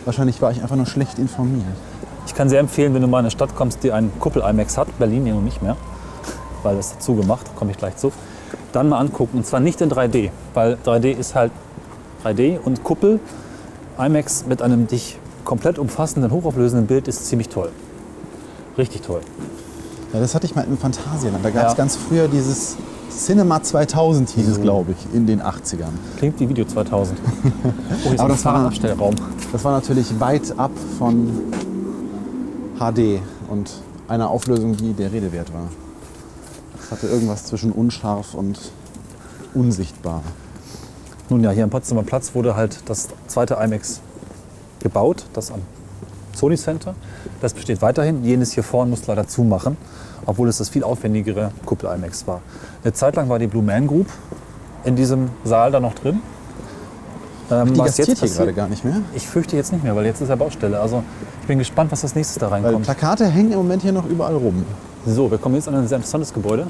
wahrscheinlich war ich einfach nur schlecht informiert. Ich kann sehr empfehlen, wenn du mal in eine Stadt kommst, die einen Kuppel-IMAX hat, Berlin ja noch nicht mehr, weil das dazu gemacht, komme ich gleich zu, dann mal angucken. Und zwar nicht in 3D, weil 3D ist halt 3D und Kuppel IMAX mit einem dich komplett umfassenden, hochauflösenden Bild ist ziemlich toll. Richtig toll. Ja, das hatte ich mal im Phantasialand. Da gab es Ja. ganz früher dieses Cinema 2000 hieß es, glaube ich, in den 80ern. Klingt wie Video 2000. Oh, Aber das war-. Das war natürlich weit ab von HD und einer Auflösung, die der Rede wert war. Das hatte irgendwas zwischen unscharf und unsichtbar. Nun ja, hier am Potsdamer Platz wurde halt das zweite IMAX gebaut, das am Sony Center. Das besteht weiterhin. Jenes hier vorne muss leider zumachen, obwohl es das viel aufwendigere Kuppel-IMAX war. Eine Zeit lang war die Blue Man Group in diesem Saal da noch drin. Ähm, Die was gastiert jetzt hier gerade gar nicht mehr. Ich fürchte jetzt nicht mehr, weil jetzt ist ja Baustelle. Also ich bin gespannt, was das nächstes da Weil reinkommt. Plakate hängen im Moment hier noch überall rum. So, wir kommen jetzt an ein sehr interessantes Gebäude,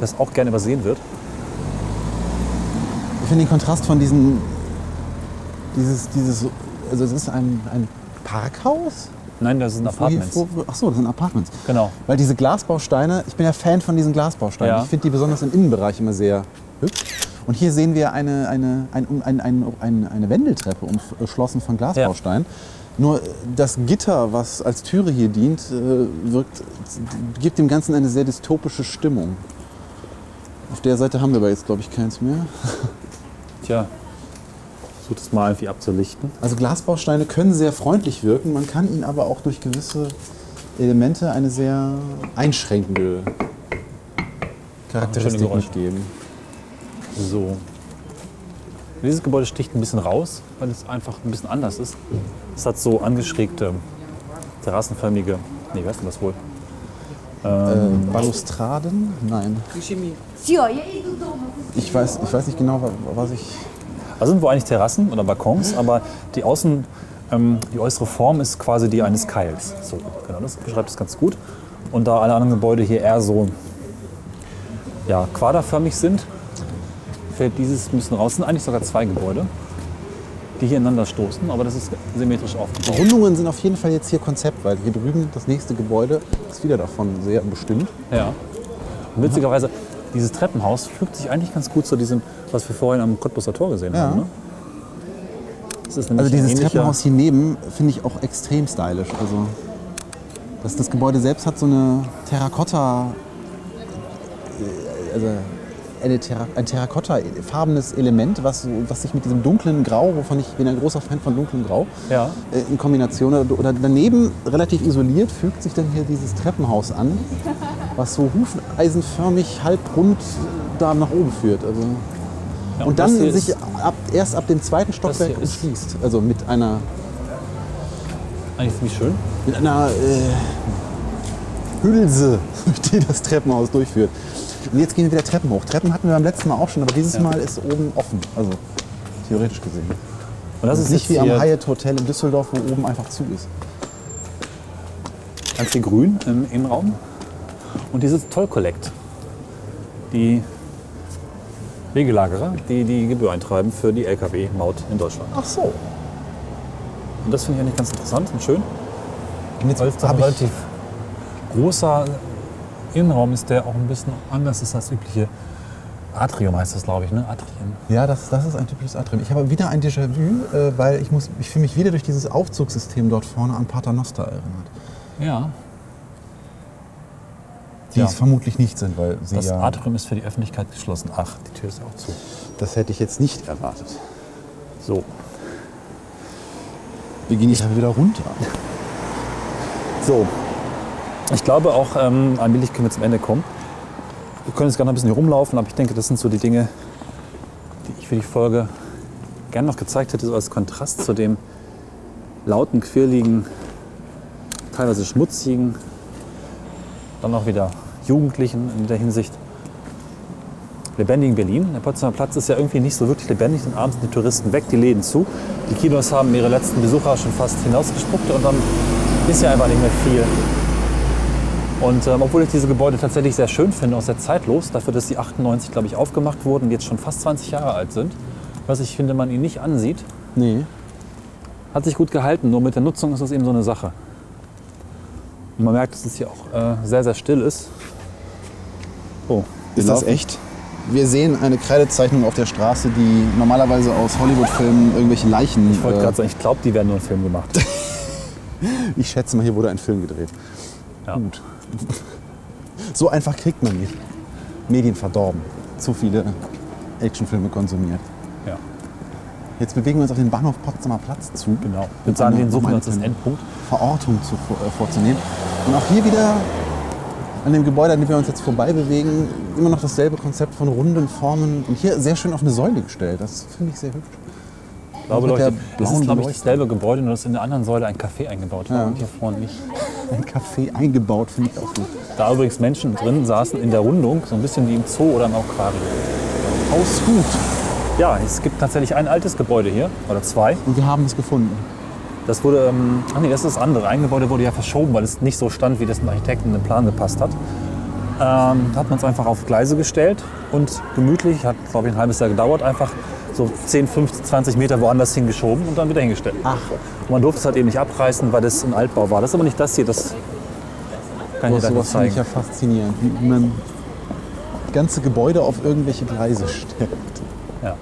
das auch gerne übersehen wird. Ich finde den Kontrast von diesen. Dieses, dieses, also es ist ein, ein Parkhaus? Nein, das sind Apartments. Ach so, das sind Apartments. Genau. Weil diese Glasbausteine, ich bin ja Fan von diesen Glasbausteinen. Ja. Ich finde die besonders im Innenbereich immer sehr hübsch. Und hier sehen wir eine, eine, ein, ein, ein, ein, eine Wendeltreppe umschlossen von Glasbausteinen. Nur äh, das Gitter, was als Türe hier dient, äh, wirkt, gibt dem Ganzen eine sehr dystopische Stimmung. Auf der Seite haben wir aber jetzt, glaube ich, keins mehr. Tja, versuch das mal irgendwie abzulichten. Also Glasbausteine können sehr freundlich wirken, man kann ihnen aber auch durch gewisse Elemente eine sehr einschränkende Charakteristik Geräusche. So. Dieses Gebäude sticht ein bisschen raus, weil es einfach ein bisschen anders ist. Es hat so angeschrägte, terrassenförmige, nee, wie heißt denn das wohl? Äh, Balustraden? Nein. Ich weiß, ich weiß nicht genau, wa- was ich. Also sind wohl eigentlich Terrassen oder Balkons, aber die Außen, ähm, die äußere Form ist quasi die eines Keils. So, genau, das beschreibt es ganz gut. Und da alle anderen Gebäude hier eher so ja, quaderförmig sind, fällt dieses ein bisschen raus. Es sind eigentlich sogar zwei Gebäude, die hier ineinander stoßen, aber das ist symmetrisch aufgebaut. Rundungen sind auf jeden Fall jetzt hier Konzept, weil hier drüben das nächste Gebäude ist wieder davon sehr bestimmt. Ja. Und witzigerweise, dieses Treppenhaus fügt sich eigentlich ganz gut zu diesem, was wir vorhin am Cottbuser Tor gesehen Ja. haben. Ne? Also dieses Treppenhaus hier neben finde ich auch extrem stylisch. Also das, das Gebäude selbst hat so eine Terrakotta, äh, also eine Terra, ein Terrakotta-farbenes Element, was, was sich mit diesem dunklen Grau, wovon ich bin ein großer Fan von dunklem Grau, Ja. äh, in Kombination oder, daneben relativ isoliert fügt sich dann hier dieses Treppenhaus an, was so hufeisenförmig halbrund da nach oben führt. Also Ja, und das dann sich ab, erst ab dem zweiten Stockwerk umschließt. Also mit einer, Eigentlich ziemlich schön. mit einer äh, Hülse, die das Treppenhaus durchführt. Und jetzt gehen wir wieder Treppen hoch. Treppen hatten wir beim letzten Mal auch schon, aber dieses Mal ist oben offen. Also theoretisch gesehen. Und das ist nicht wie am Hyatt Hotel in Düsseldorf, wo oben einfach zu ist. ganz viel Grün im Innenraum. Und dieses Toll Collect. Die Wegelagerer, die die Gebühr eintreiben für die Lkw-Maut in Deutschland. Ach so. Und das finde ich eigentlich ganz interessant und schön. Und jetzt Weil es doch hab ein ich, relativ großer Innenraum ist, der auch ein bisschen anders ist als übliche. Atrium heißt das, glaube ich, ne? Atrium. ja, das, das ist ein typisches Atrium. Ich habe wieder ein Déjà-vu, äh, weil ich, muss, ich fühle mich wieder durch dieses Aufzugssystem dort vorne an Paternoster erinnert. Ja. Die Ja. es vermutlich nicht sind, weil sie Das ja... Atrium ist für die Öffentlichkeit geschlossen. Ach, die Tür ist auch zu. Das hätte ich jetzt nicht erwartet. So. Wir gehen jetzt wieder runter. So. Ich glaube auch, ähm, allmählich können wir zum Ende kommen. Wir können jetzt gerne ein bisschen hier rumlaufen, aber ich denke, das sind so die Dinge, die ich für die Folge gerne noch gezeigt hätte, so als Kontrast zu dem lauten, quirligen, teilweise schmutzigen, dann auch wieder Jugendlichen in der Hinsicht. Lebendigen Berlin. Der Potsdamer Platz ist ja irgendwie nicht so wirklich lebendig, denn abends sind die Touristen weg, die Läden zu. Die Kinos haben ihre letzten Besucher schon fast hinausgespuckt und dann ist ja einfach nicht mehr viel. Und ähm, obwohl ich diese Gebäude tatsächlich sehr schön finde, auch sehr zeitlos, dafür, dass sie 98, glaube ich, aufgemacht wurden und jetzt schon fast 20 Jahre alt sind, was ich finde, man ihnen nicht ansieht, Nee. hat sich gut gehalten. Nur mit der Nutzung ist das eben so eine Sache. Und man merkt, dass es hier auch äh, sehr, sehr still ist. Oh, Ist das echt? Wir sehen eine Kreidezeichnung auf der Straße, die normalerweise aus Hollywood-Filmen irgendwelche Leichen. Ich wollte äh, gerade sagen, ich glaube, die werden nur einen Film gemacht. ich schätze mal, hier wurde ein Film gedreht. Ja. Gut. So einfach kriegt man nicht. Medien verdorben. Zu viele Actionfilme konsumiert. Ja, Jetzt bewegen wir uns auf den Bahnhof Potsdamer Platz zu. genau. Ich würde sagen, den suchen wir als kleine Endpunkt. Verortung zu, äh, vorzunehmen. Und auch hier wieder an dem Gebäude, an dem wir uns jetzt vorbei bewegen, immer noch dasselbe Konzept von runden Formen. Und hier sehr schön auf eine Säule gestellt. Das finde ich sehr hübsch. Ich glaube, mit der Leute, das ist, glaube ich, dasselbe Gebäude, nur dass in der anderen Säule ein Café eingebaut war Ja. und hier vorne nicht. Ein Café eingebaut, finde ich auch gut. Da übrigens Menschen drin saßen in der Rundung, so ein bisschen wie im Zoo oder im Aquarium. Ausgut. Ja, es gibt tatsächlich ein altes Gebäude hier, oder zwei. Und wir haben es gefunden. Das wurde, ähm, ach nee, das ist das andere. Ein Gebäude wurde ja verschoben, weil es nicht so stand, wie das dem Architekten im Plan gepasst hat. Ähm, da hat man es einfach auf Gleise gestellt und gemütlich, hat glaube ich ein halbes Jahr gedauert, einfach so 10, 15, 20 Meter woanders hingeschoben und dann wieder hingestellt. Ach. Und man durfte es halt eben nicht abreißen, weil das ein Altbau war. Das ist aber nicht das hier, das kann ich dir sowas gleich finde ich ja zeigen. faszinierend. Wie man ganze Gebäude auf irgendwelche Gleise stellt. Ja.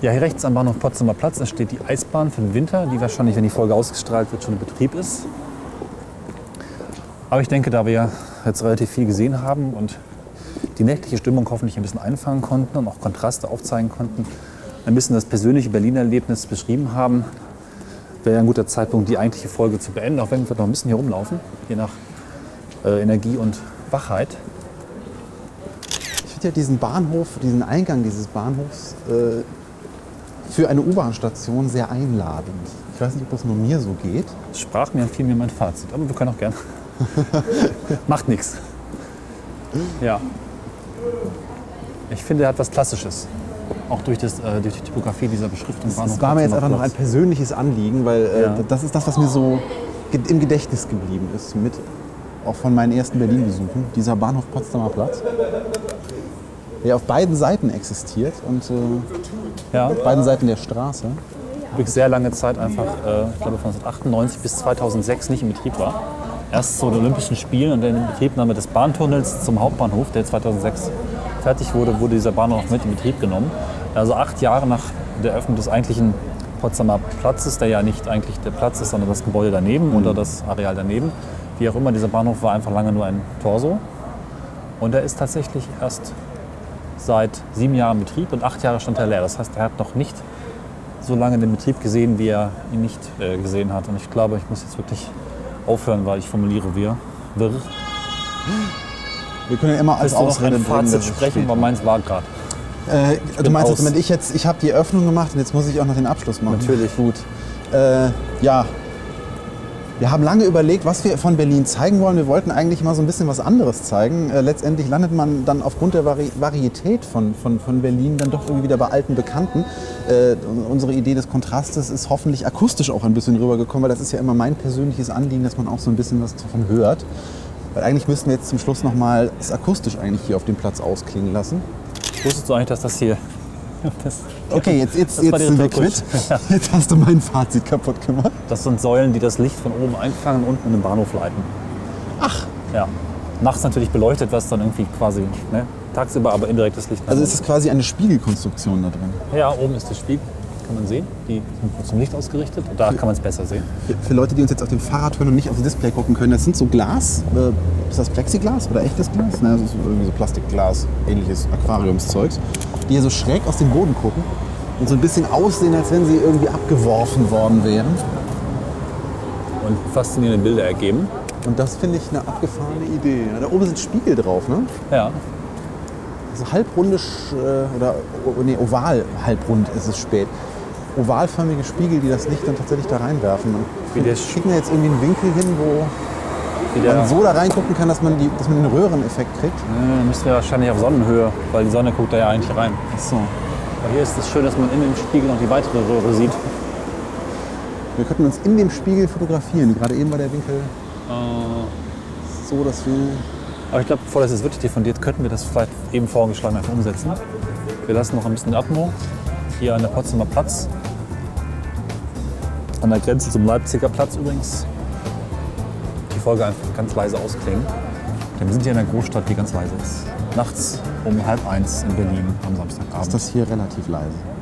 ja, hier rechts am Bahnhof Potsdamer Platz da steht die Eisbahn für den Winter, die wahrscheinlich, wenn die Folge ausgestrahlt wird, schon in Betrieb ist. Aber ich denke, da wir jetzt relativ viel gesehen haben und die nächtliche Stimmung hoffentlich ein bisschen einfangen konnten und auch Kontraste aufzeigen konnten, ein bisschen das persönliche Berliner Erlebnis beschrieben haben, wäre ein guter Zeitpunkt, die eigentliche Folge zu beenden, auch wenn wir noch ein bisschen hier rumlaufen, je nach äh, Energie und Wachheit. Ich finde ja diesen Bahnhof, diesen Eingang dieses Bahnhofs äh, für eine U-Bahn-Station sehr einladend. Ich weiß nicht, ob das nur mir so geht. Es sprach mir fiel mir mein Fazit, aber wir können auch gern. Macht nichts. Ja. Ich finde, er hat was Klassisches. Auch durch, das, äh, durch die Typografie dieser Beschriftung. Das war mir jetzt einfach noch ein persönliches Anliegen, weil äh, Ja. das ist das, was mir so im Gedächtnis geblieben ist, mit auch von meinen ersten Berlin-Besuchen. Dieser Bahnhof Potsdamer Platz, der auf beiden Seiten existiert und äh, Ja, auf beiden Seiten der Straße. wirklich sehr lange Zeit einfach, äh, ich glaube von 1998 bis 2006 nicht in Betrieb war. Erst zu den Olympischen Spielen und dann in Betriebnahme des Bahntunnels zum Hauptbahnhof, der 2006 fertig wurde, wurde dieser Bahnhof mit in Betrieb genommen. Also acht Jahre nach der Eröffnung des eigentlichen Potsdamer Platzes, der ja nicht eigentlich der Platz ist, sondern das Gebäude daneben oder das Areal daneben. Wie auch immer, dieser Bahnhof war einfach lange nur ein Torso. Und er ist tatsächlich erst seit sieben Jahren in Betrieb und acht Jahre stand er leer. Das heißt, er hat noch nicht so lange den Betrieb gesehen, wie er ihn nicht äh, gesehen hat. Und ich glaube, ich muss jetzt wirklich aufhören, weil ich formuliere wir. Wirr. Wir können ja immer als du Ausrede bringen, Fazit sprechen, weil meins war gerade. Äh, du bin meinst aus. ich jetzt, ich habe die Eröffnung gemacht und jetzt muss ich auch noch den Abschluss machen. Natürlich. Gut. Äh, ja. Wir haben lange überlegt, was wir von Berlin zeigen wollen. Wir wollten eigentlich mal so ein bisschen was anderes zeigen. Äh, letztendlich landet man dann aufgrund der Vari Varietät von, von, von Berlin dann doch irgendwie wieder bei alten Bekannten. Äh, unsere Idee des Kontrastes ist hoffentlich akustisch auch ein bisschen rübergekommen, weil das ist ja immer mein persönliches Anliegen, dass man auch so ein bisschen was davon hört. Weil eigentlich müssten wir jetzt zum Schluss nochmal es akustisch eigentlich hier auf dem Platz ausklingen lassen. Wusstest du eigentlich, dass das hier. Das, Okay, jetzt, jetzt, jetzt sind wir quitt. Jetzt hast du mein Fazit kaputt gemacht. das sind Säulen, die das Licht von oben einfangen und unten in den Bahnhof leiten. Ach. Ja. Nachts natürlich beleuchtet, was dann irgendwie quasi ne, tagsüber aber indirektes Licht. Also ist es quasi eine Spiegelkonstruktion da drin. ja, oben ist das Spiegel, kann man sehen. Die sind zum Licht ausgerichtet und da kann man es besser sehen. Für, für Leute, die uns jetzt auf dem Fahrrad hören und nicht auf das Display gucken können, das sind so Glas. Äh, ist das Plexiglas oder echtes Glas? Nein, das ist irgendwie so Plastikglas, ähnliches Aquariumszeugs. Die hier so schräg aus dem Boden gucken und so ein bisschen aussehen, als wenn sie irgendwie abgeworfen worden wären. Und faszinierende Bilder ergeben. Und das finde ich eine abgefahrene Idee. Da oben sind Spiegel drauf, ne? Ja. So halbrunde äh, oder nee, oval, halbrund ist es spät. Ovalförmige Spiegel, die das Licht dann tatsächlich da reinwerfen. Und Wie der wir schicken jetzt irgendwie einen Winkel hin, wo Wie der, man so da reingucken kann, dass man, die, dass man den Röhreneffekt kriegt. äh, müssen wir wahrscheinlich auf Sonnenhöhe, weil die Sonne guckt da ja eigentlich rein. So. Aber hier ist es schön, dass man in dem Spiegel noch die weitere Röhre sieht. Wir könnten uns in dem Spiegel fotografieren. Gerade eben war der Winkel so, dass wir. Aber ich glaube, bevor das jetzt wirklich diffundiert, könnten wir das vielleicht eben vorgeschlagen einfach umsetzen. Wir lassen noch ein bisschen Atmo hier an der Potsdamer Platz. An der Grenze zum Leipziger Platz übrigens. Folge einfach ganz leise ausklingen. Denn wir sind hier in einer Großstadt, die ganz leise ist. Nachts um halb eins in Berlin am Ist Samstagabend. das hier relativ leise?